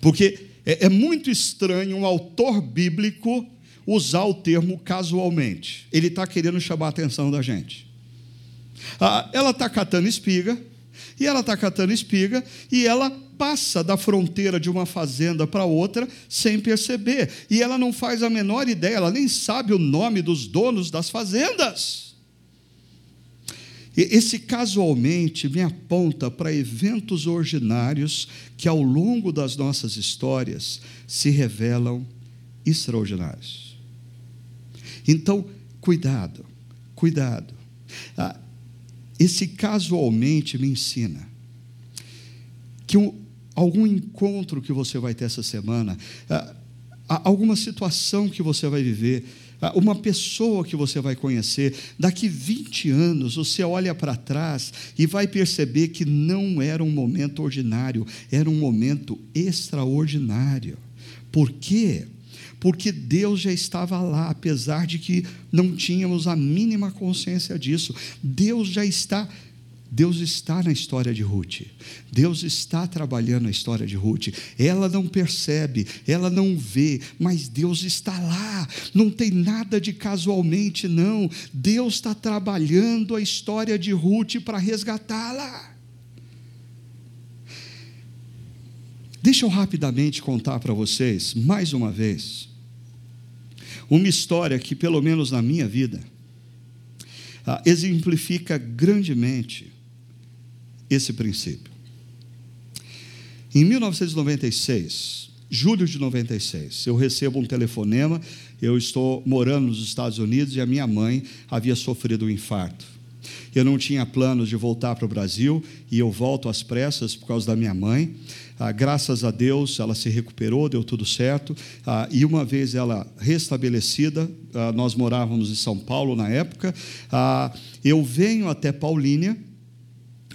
Porque é, é muito estranho um autor bíblico usar o termo casualmente. Ele está querendo chamar a atenção da gente. Ah, ela está catando espiga, e ela está catando espiga, e ela passa da fronteira de uma fazenda para outra sem perceber. E ela não faz a menor ideia, ela nem sabe o nome dos donos das fazendas. Esse casualmente me aponta para eventos ordinários que ao longo das nossas histórias se revelam extraordinários. Então, cuidado, cuidado. Ah, esse casualmente me ensina que um, algum encontro que você vai ter essa semana, ah, alguma situação que você vai viver, ah, uma pessoa que você vai conhecer, daqui 20 anos você olha para trás e vai perceber que não era um momento ordinário, era um momento extraordinário. Por quê? Deus já estava lá, apesar de que não tínhamos a mínima consciência disso. Deus já está Deus está na história de Ruth. Deus está trabalhando a história de Ruth. Ela não percebe, ela não vê, mas Deus está lá. Não tem nada de casualmente, não. Deus está trabalhando a história de Ruth para resgatá-la. Deixa eu rapidamente contar para vocês, mais uma vez, uma história que, pelo menos na minha vida, ah, exemplifica grandemente esse princípio. Em 1996, julho de 96, eu recebo um telefonema. Eu estou morando nos Estados Unidos e a minha mãe havia sofrido um infarto. Eu não tinha planos de voltar para o Brasil e eu volto às pressas por causa da minha mãe. Ah, graças a Deus, ela se recuperou, deu tudo certo. Ah, e uma vez ela restabelecida, ah, nós morávamos em São Paulo na época. Ah, eu venho até Paulínia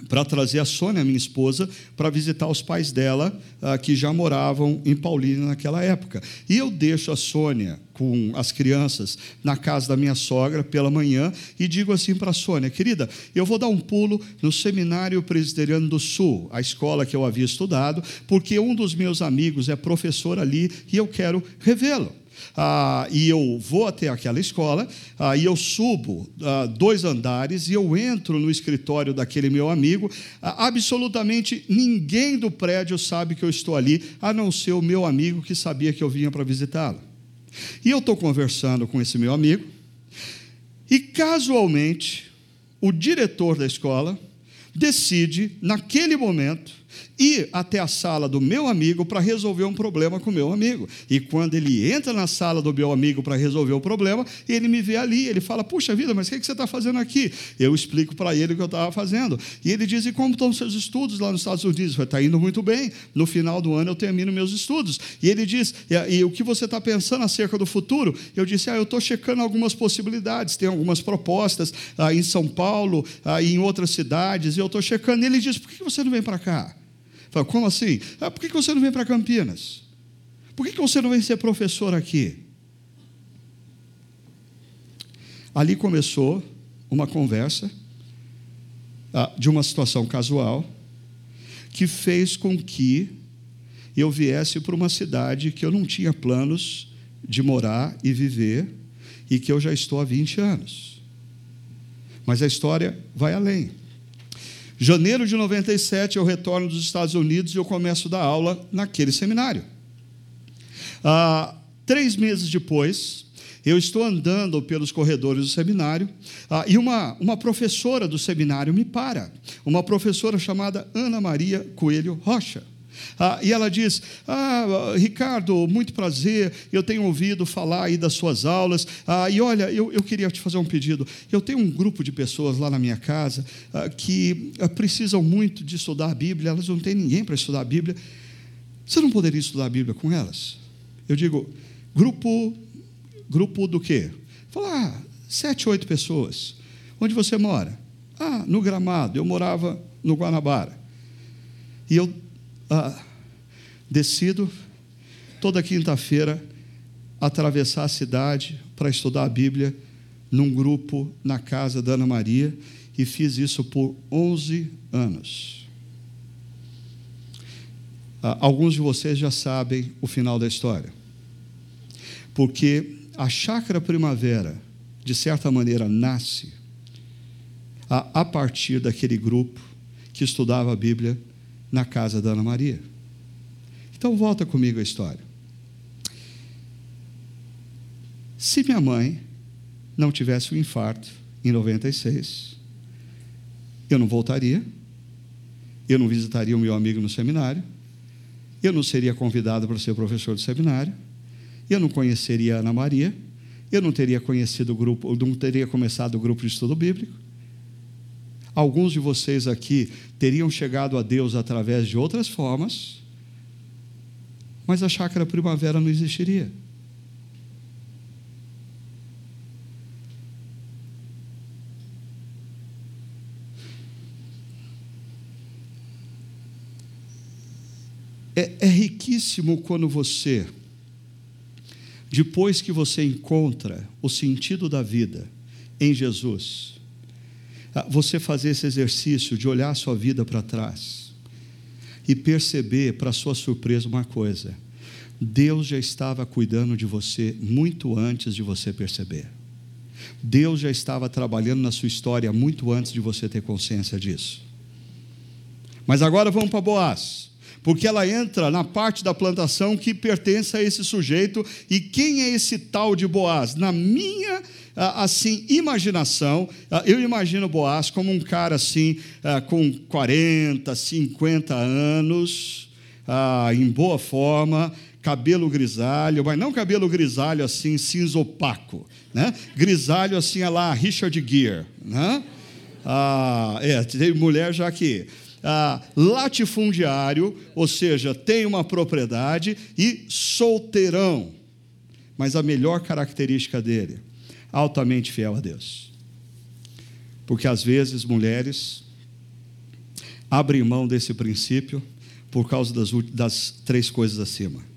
para trazer a Sônia, minha esposa, para visitar os pais dela, ah, que já moravam em Paulínia naquela época. E eu deixo a Sônia com as crianças na casa da minha sogra pela manhã e digo assim para a Sônia: querida, eu vou dar um pulo no Seminário Presbiteriano do Sul, a escola que eu havia estudado, porque um dos meus amigos é professor ali e eu quero revê-lo ah, e eu vou até aquela escola, ah, e eu subo ah, dois andares e eu entro no escritório daquele meu amigo. Ah, absolutamente ninguém do prédio sabe que eu estou ali, a não ser o meu amigo que sabia que eu vinha para visitá-lo. E eu estou conversando com esse meu amigo, e casualmente, o diretor da escola decide, naquele momento, ir até a sala do meu amigo para resolver um problema com o meu amigo. E quando ele entra na sala do meu amigo para resolver o problema, ele me vê ali, ele fala: Puxa vida, mas o que, você está fazendo aqui? Eu explico para ele o que eu estava fazendo. E ele diz: E como estão seus estudos lá nos Estados Unidos? Está indo muito bem. No final do ano eu termino meus estudos. E ele diz: E, e o que você está pensando acerca do futuro? Eu disse: Ah, eu estou checando algumas possibilidades, tem algumas propostas ah, em São Paulo, ah, em outras cidades, e eu estou checando. E ele diz: Por que você não vem para cá? Fala, como assim? Ah, por que você não vem para Campinas? Por que você não vem ser professor aqui? Ali começou uma conversa ah, de uma situação casual que fez com que eu viesse para uma cidade que eu não tinha planos de morar e viver e que eu já estou há 20 anos. Mas a história vai além. Janeiro de 97, eu retorno dos Estados Unidos e eu começo a dar aula naquele seminário. Ah, três meses depois, eu estou andando pelos corredores do seminário ah, e uma, uma professora do seminário me para, uma professora chamada Ana Maria Coelho Rocha. Ah, e ela diz: Ah, Ricardo, muito prazer, eu tenho ouvido falar aí das suas aulas. Ah, e olha, eu, eu queria te fazer um pedido. Eu tenho um grupo de pessoas lá na minha casa ah, que ah, precisam muito de estudar a Bíblia, elas não têm ninguém para estudar a Bíblia. Você não poderia estudar a Bíblia com elas? Eu digo: grupo, grupo do quê? Falar, ah, sete, oito pessoas. Onde você mora? Ah, no Gramado. Eu morava no Guanabara. E eu ah, decido toda quinta-feira atravessar a cidade para estudar a Bíblia num grupo na casa da Ana Maria e fiz isso por 11 anos. Ah, alguns de vocês já sabem o final da história, porque a chácara primavera, de certa maneira, nasce a, a partir daquele grupo que estudava a Bíblia na casa da Ana Maria. Então volta comigo a história. Se minha mãe não tivesse um infarto em 96, eu não voltaria, eu não visitaria o meu amigo no seminário, eu não seria convidado para ser professor do seminário, eu não conheceria a Ana Maria, eu não teria conhecido o grupo, não teria começado o grupo de estudo bíblico. Alguns de vocês aqui teriam chegado a Deus através de outras formas, mas a chácara primavera não existiria. É, é riquíssimo quando você, depois que você encontra o sentido da vida em Jesus, você fazer esse exercício de olhar a sua vida para trás e perceber, para sua surpresa, uma coisa: Deus já estava cuidando de você muito antes de você perceber. Deus já estava trabalhando na sua história muito antes de você ter consciência disso. Mas agora vamos para Boaz porque ela entra na parte da plantação que pertence a esse sujeito. E quem é esse tal de Boaz? Na minha assim imaginação, eu imagino Boaz como um cara assim com 40, 50 anos, em boa forma, cabelo grisalho, mas não cabelo grisalho assim cinza opaco, né? Grisalho assim é lá Richard Gere, né? Ah, é, tem mulher já que ah, latifundiário, ou seja, tem uma propriedade, e solteirão. Mas a melhor característica dele, altamente fiel a Deus. Porque às vezes mulheres abrem mão desse princípio por causa das, das três coisas acima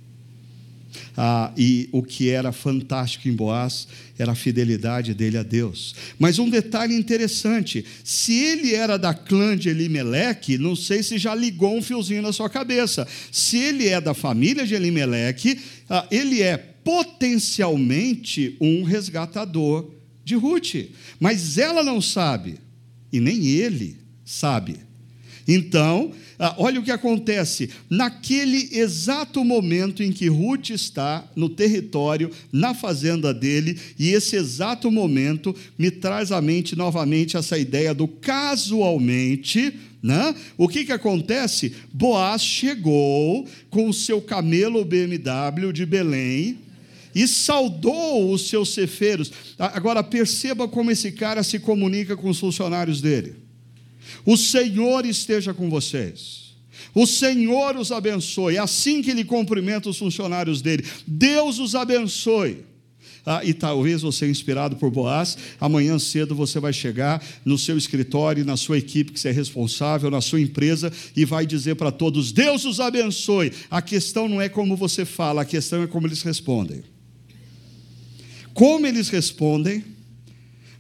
ah, e o que era fantástico em Boaz era a fidelidade dele a Deus. Mas um detalhe interessante: se ele era da clã de Elimeleque, não sei se já ligou um fiozinho na sua cabeça. Se ele é da família de Elimeleque, ah, ele é potencialmente um resgatador de Ruth. Mas ela não sabe, e nem ele sabe. Então, ah, olha o que acontece. Naquele exato momento em que Ruth está no território, na fazenda dele, e esse exato momento me traz à mente novamente essa ideia do casualmente. Né? O que, que acontece? Boaz chegou com o seu camelo BMW de Belém, e saudou os seus cefeiros. Agora perceba como esse cara se comunica com os funcionários dele. O Senhor esteja com vocês. O Senhor os abençoe. É assim que ele cumprimenta os funcionários dele. Deus os abençoe. Ah, e talvez você, inspirado por Boaz, amanhã cedo você vai chegar no seu escritório, na sua equipe que você é responsável, na sua empresa, e vai dizer para todos: Deus os abençoe. A questão não é como você fala, a questão é como eles respondem. Como eles respondem,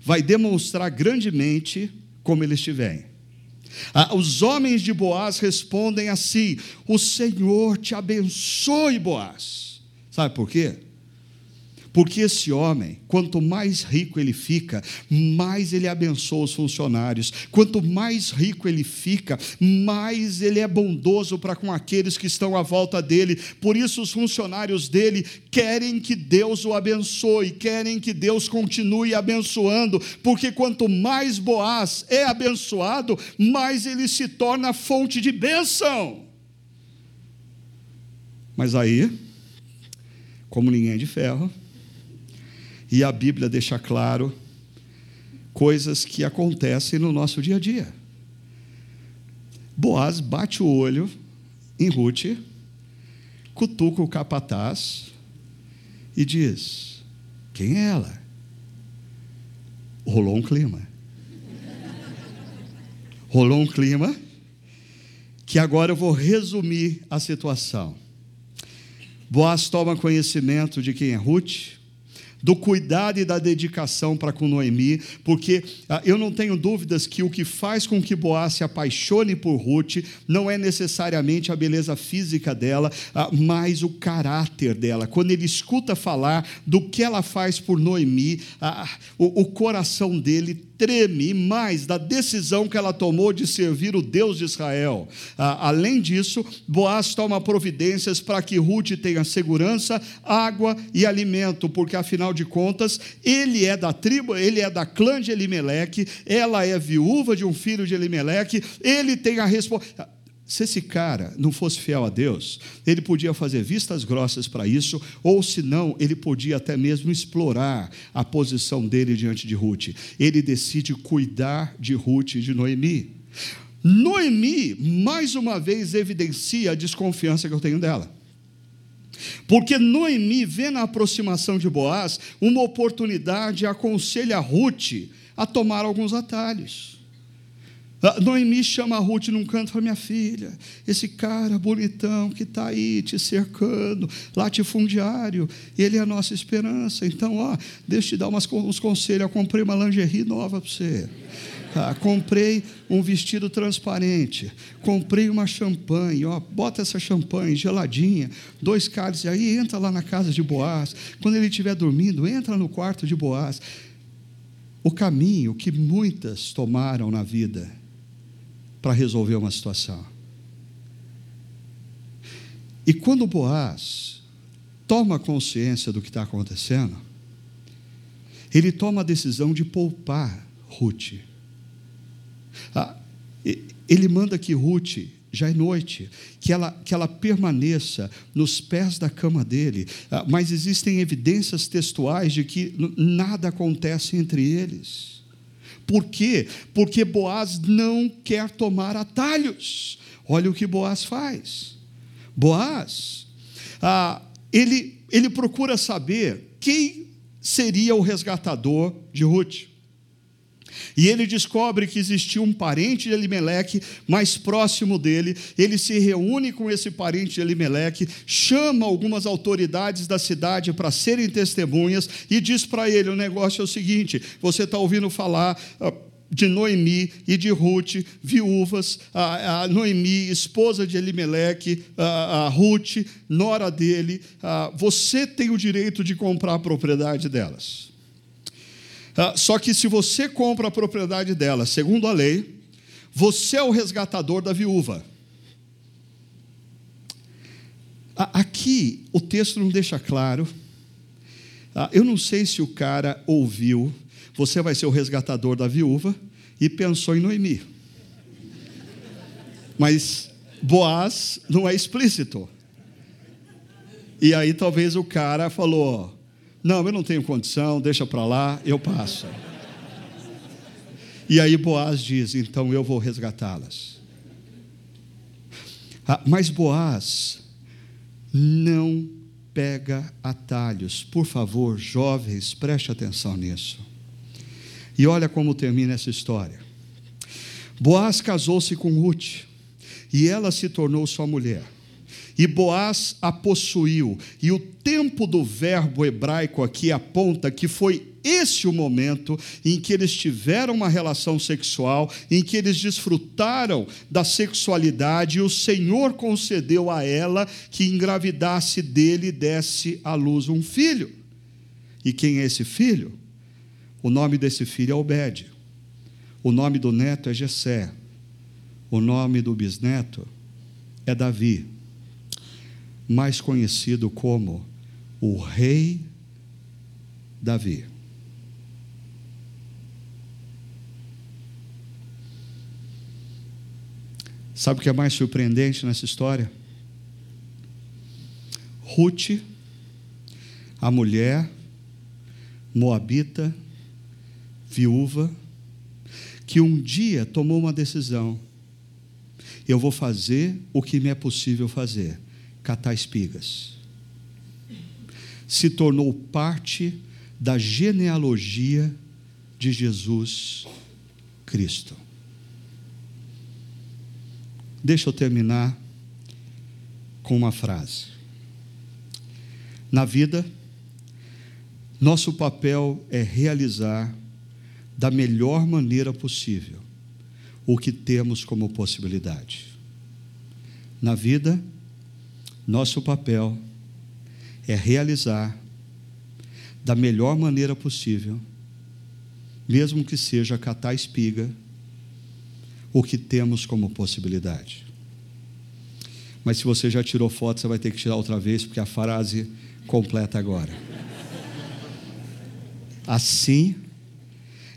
vai demonstrar grandemente como eles te veem. Ah, os homens de Boaz respondem assim: O Senhor te abençoe, Boaz. Sabe por quê? Porque esse homem, quanto mais rico ele fica, mais ele abençoa os funcionários. Quanto mais rico ele fica, mais ele é bondoso para com aqueles que estão à volta dele. Por isso, os funcionários dele querem que Deus o abençoe, querem que Deus continue abençoando, porque quanto mais Boaz é abençoado, mais ele se torna fonte de bênção. Mas aí, como ninguém é de ferro, e a Bíblia deixa claro coisas que acontecem no nosso dia a dia. Boaz bate o olho em Ruth, cutuca o capataz e diz: Quem é ela? Rolou um clima. Rolou um clima que agora eu vou resumir a situação. Boaz toma conhecimento de quem é Ruth, do cuidado e da dedicação para com Noemi, porque ah, eu não tenho dúvidas que o que faz com que Boaz se apaixone por Ruth não é necessariamente a beleza física dela, ah, mas o caráter dela. Quando ele escuta falar do que ela faz por Noemi, ah, o, o coração dele treme mais da decisão que ela tomou de servir o Deus de Israel. Ah, além disso, Boaz toma providências para que Ruth tenha segurança, água e alimento, porque afinal de contas, ele é da tribo, ele é da clã de Elimeleque, ela é viúva de um filho de Elimeleque, ele tem a responsabilidade se esse cara não fosse fiel a Deus, ele podia fazer vistas grossas para isso, ou se não, ele podia até mesmo explorar a posição dele diante de Ruth. Ele decide cuidar de Ruth e de Noemi. Noemi, mais uma vez, evidencia a desconfiança que eu tenho dela. Porque Noemi vê na aproximação de Boaz uma oportunidade e aconselha Ruth a tomar alguns atalhos. Noemi chama Ruth num canto e fala: Minha filha, esse cara bonitão que está aí te cercando, latifundiário, ele é a nossa esperança. Então, ó, deixa eu te dar umas, uns conselhos. Eu comprei uma lingerie nova para você. Ah, comprei um vestido transparente, comprei uma champanhe, ó, bota essa champanhe geladinha, dois cálices, aí entra lá na casa de Boaz. Quando ele estiver dormindo, entra no quarto de Boaz. O caminho que muitas tomaram na vida para resolver uma situação. E quando Boaz toma consciência do que está acontecendo, ele toma a decisão de poupar Ruth. Ah, ele manda que Ruth, já é noite, que ela, que ela permaneça nos pés da cama dele, ah, mas existem evidências textuais de que nada acontece entre eles. Por quê? Porque Boaz não quer tomar atalhos. Olha o que Boaz faz. Boaz, ah, ele, ele procura saber quem seria o resgatador de Ruth. E ele descobre que existia um parente de Elimeleque mais próximo dele. Ele se reúne com esse parente de Elimeleque, chama algumas autoridades da cidade para serem testemunhas e diz para ele: o negócio é o seguinte: você está ouvindo falar. Ah, de Noemi e de Ruth, viúvas, a, Noemi, esposa de Elimeleque, a, Ruth, nora dele, a, você tem o direito de comprar a propriedade delas. Ah, só que se você compra a propriedade dela, segundo a lei, você é o resgatador da viúva. Aqui o texto não deixa claro. Ah, eu não sei se o cara ouviu, você vai ser o resgatador da viúva, e pensou em Noemi. Mas Boaz não é explícito. E aí talvez o cara falou: não, eu não tenho condição, deixa para lá, eu passo. E aí Boaz diz: então eu vou resgatá-las. Ah, mas Boaz não pega atalhos. Por favor, jovens, preste atenção nisso. E olha como termina essa história. Boaz casou-se com Ruth, e ela se tornou sua mulher. E Boaz a possuiu. E o tempo do verbo hebraico aqui aponta que foi esse o momento em que eles tiveram uma relação sexual, em que eles desfrutaram da sexualidade, e o Senhor concedeu a ela que engravidasse dele e desse à luz um filho. E quem é esse filho? O nome desse filho é Obed. O nome do neto é Jessé. O nome do bisneto é Davi mais conhecido como o Rei Davi. Sabe o que é mais surpreendente nessa história? Ruth, a mulher moabita, viúva, que um dia tomou uma decisão: eu vou fazer o que me é possível fazer catar espigas. Se tornou parte da genealogia de Jesus Cristo. Deixa eu terminar com uma frase. Na vida, nosso papel é realizar da melhor maneira possível o que temos como possibilidade. Na vida, nosso papel é realizar da melhor maneira possível, mesmo que seja catar espiga, o que temos como possibilidade. Mas se você já tirou foto, você vai ter que tirar outra vez, porque a frase completa agora. Assim,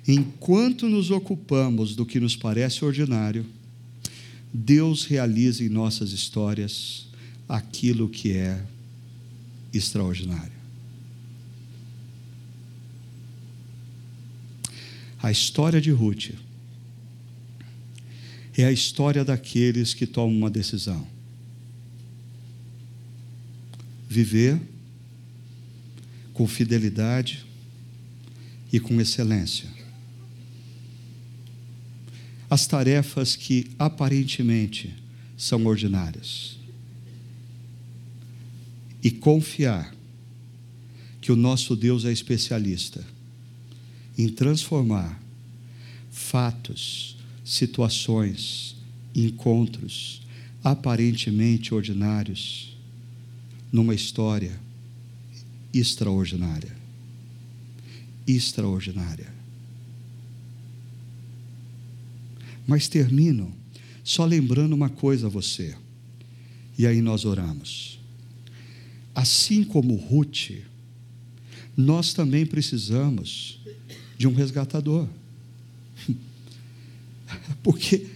enquanto nos ocupamos do que nos parece ordinário, Deus realiza em nossas histórias aquilo que é extraordinário. A história de Ruth é a história daqueles que tomam uma decisão. Viver com fidelidade e com excelência. As tarefas que aparentemente são ordinárias. E confiar que o nosso Deus é especialista em transformar fatos, situações, encontros aparentemente ordinários numa história extraordinária. Extraordinária. Mas termino só lembrando uma coisa a você, e aí nós oramos. Assim como Ruth, nós também precisamos de um resgatador. Porque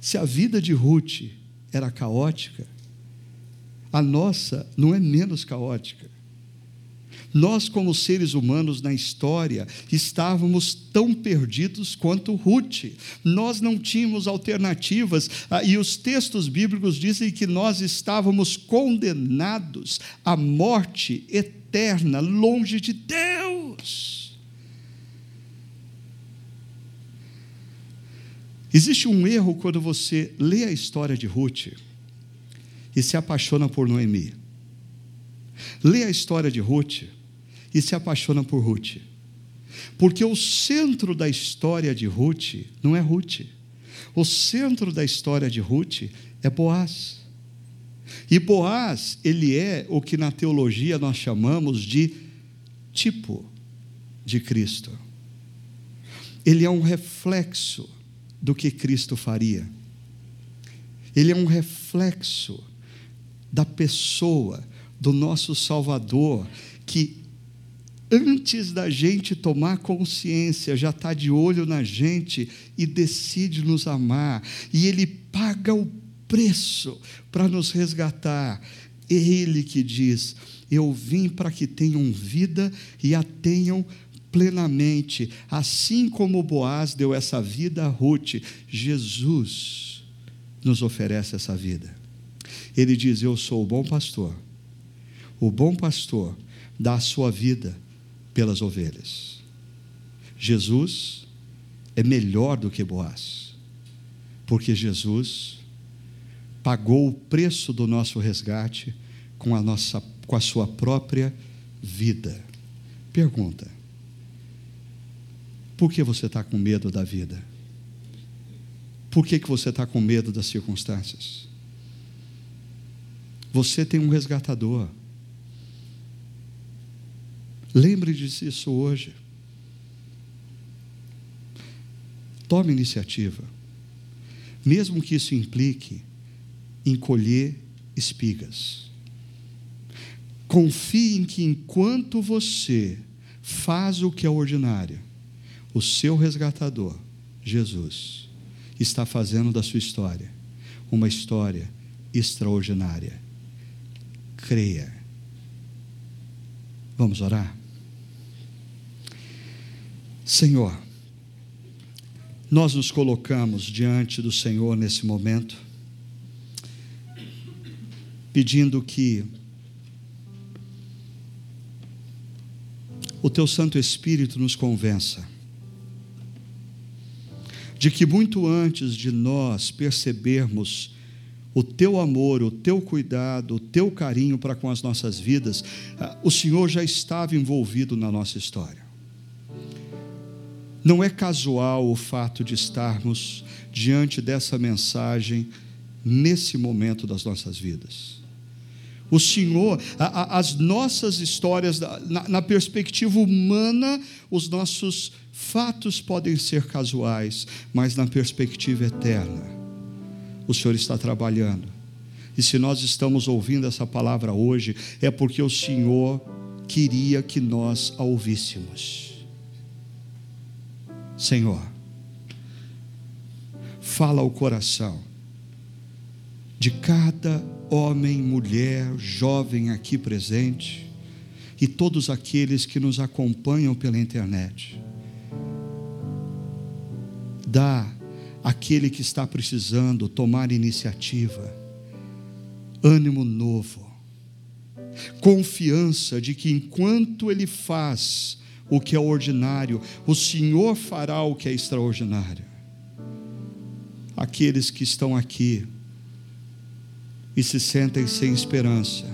se a vida de Ruth era caótica, a nossa não é menos caótica. Nós, como seres humanos na história, estávamos tão perdidos quanto Ruth. Nós não tínhamos alternativas, ah, e os textos bíblicos dizem que nós estávamos condenados à morte eterna, longe de Deus. Existe um erro quando você lê a história de Ruth e se apaixona por Noemi. Lê a história de Ruth e se apaixona por Ruth. Porque o centro da história de Ruth não é Ruth. O centro da história de Ruth é Boaz. E Boaz, ele é o que na teologia nós chamamos de tipo de Cristo. Ele é um reflexo do que Cristo faria. Ele é um reflexo da pessoa do nosso Salvador que antes da gente tomar consciência, já está de olho na gente e decide nos amar, e Ele paga o preço para nos resgatar. Ele que diz: Eu vim para que tenham vida e a tenham plenamente, assim como Boaz deu essa vida a Ruth, Jesus nos oferece essa vida. Ele diz: Eu sou o bom pastor. O bom pastor dá a sua vida pelas ovelhas. Jesus é melhor do que Boaz, porque Jesus pagou o preço do nosso resgate com a, nossa, com a sua própria vida. Pergunta: por que você está com medo da vida? Por que, que você está com medo das circunstâncias? Você tem um resgatador. Lembre disso hoje. Tome iniciativa. Mesmo que isso implique em colher espigas. Confie em que enquanto você faz o que é ordinário, o seu resgatador, Jesus, está fazendo da sua história uma história extraordinária. Creia. Vamos orar? Senhor, nós nos colocamos diante do Senhor nesse momento, pedindo que o Teu Santo Espírito nos convença de que muito antes de nós percebermos o teu amor, o teu cuidado, o teu carinho para com as nossas vidas, ah, o Senhor já estava envolvido na nossa história. Não é casual o fato de estarmos diante dessa mensagem nesse momento das nossas vidas. O Senhor, a, a, as nossas histórias, na, na perspectiva humana, os nossos fatos podem ser casuais, mas na perspectiva eterna, o Senhor está trabalhando. E se nós estamos ouvindo essa palavra hoje, é porque o Senhor queria que nós a ouvíssemos. Senhor, fala ao coração de cada homem, mulher, jovem aqui presente e todos aqueles que nos acompanham pela internet. Dá àquele que está precisando tomar iniciativa, ânimo novo, confiança de que enquanto ele faz o que é ordinário, o Senhor fará o que é extraordinário. Aqueles que estão aqui, e se sentem sem esperança,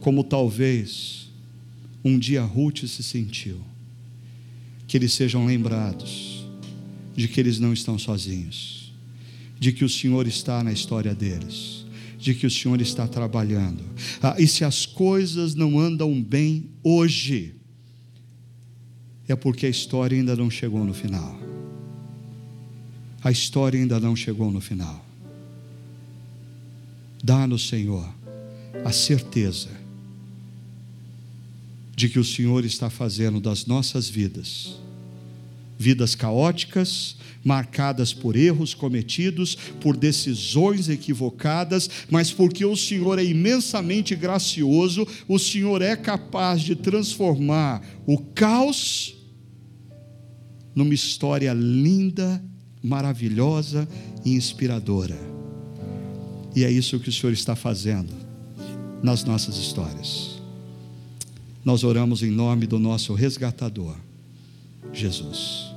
como talvez um dia Ruth se sentiu. Que eles sejam lembrados de que eles não estão sozinhos, de que o Senhor está na história deles, de que o Senhor está trabalhando. Ah, e se as coisas não andam bem hoje, é porque a história ainda não chegou no final. A história ainda não chegou no final. Dá-nos, Senhor, a certeza de que o Senhor está fazendo das nossas vidas, vidas caóticas, marcadas por erros cometidos, por decisões equivocadas, mas porque o Senhor é imensamente gracioso, o Senhor é capaz de transformar o caos numa história linda, maravilhosa e inspiradora. E é isso que o Senhor está fazendo nas nossas histórias. Nós oramos em nome do nosso resgatador, Jesus.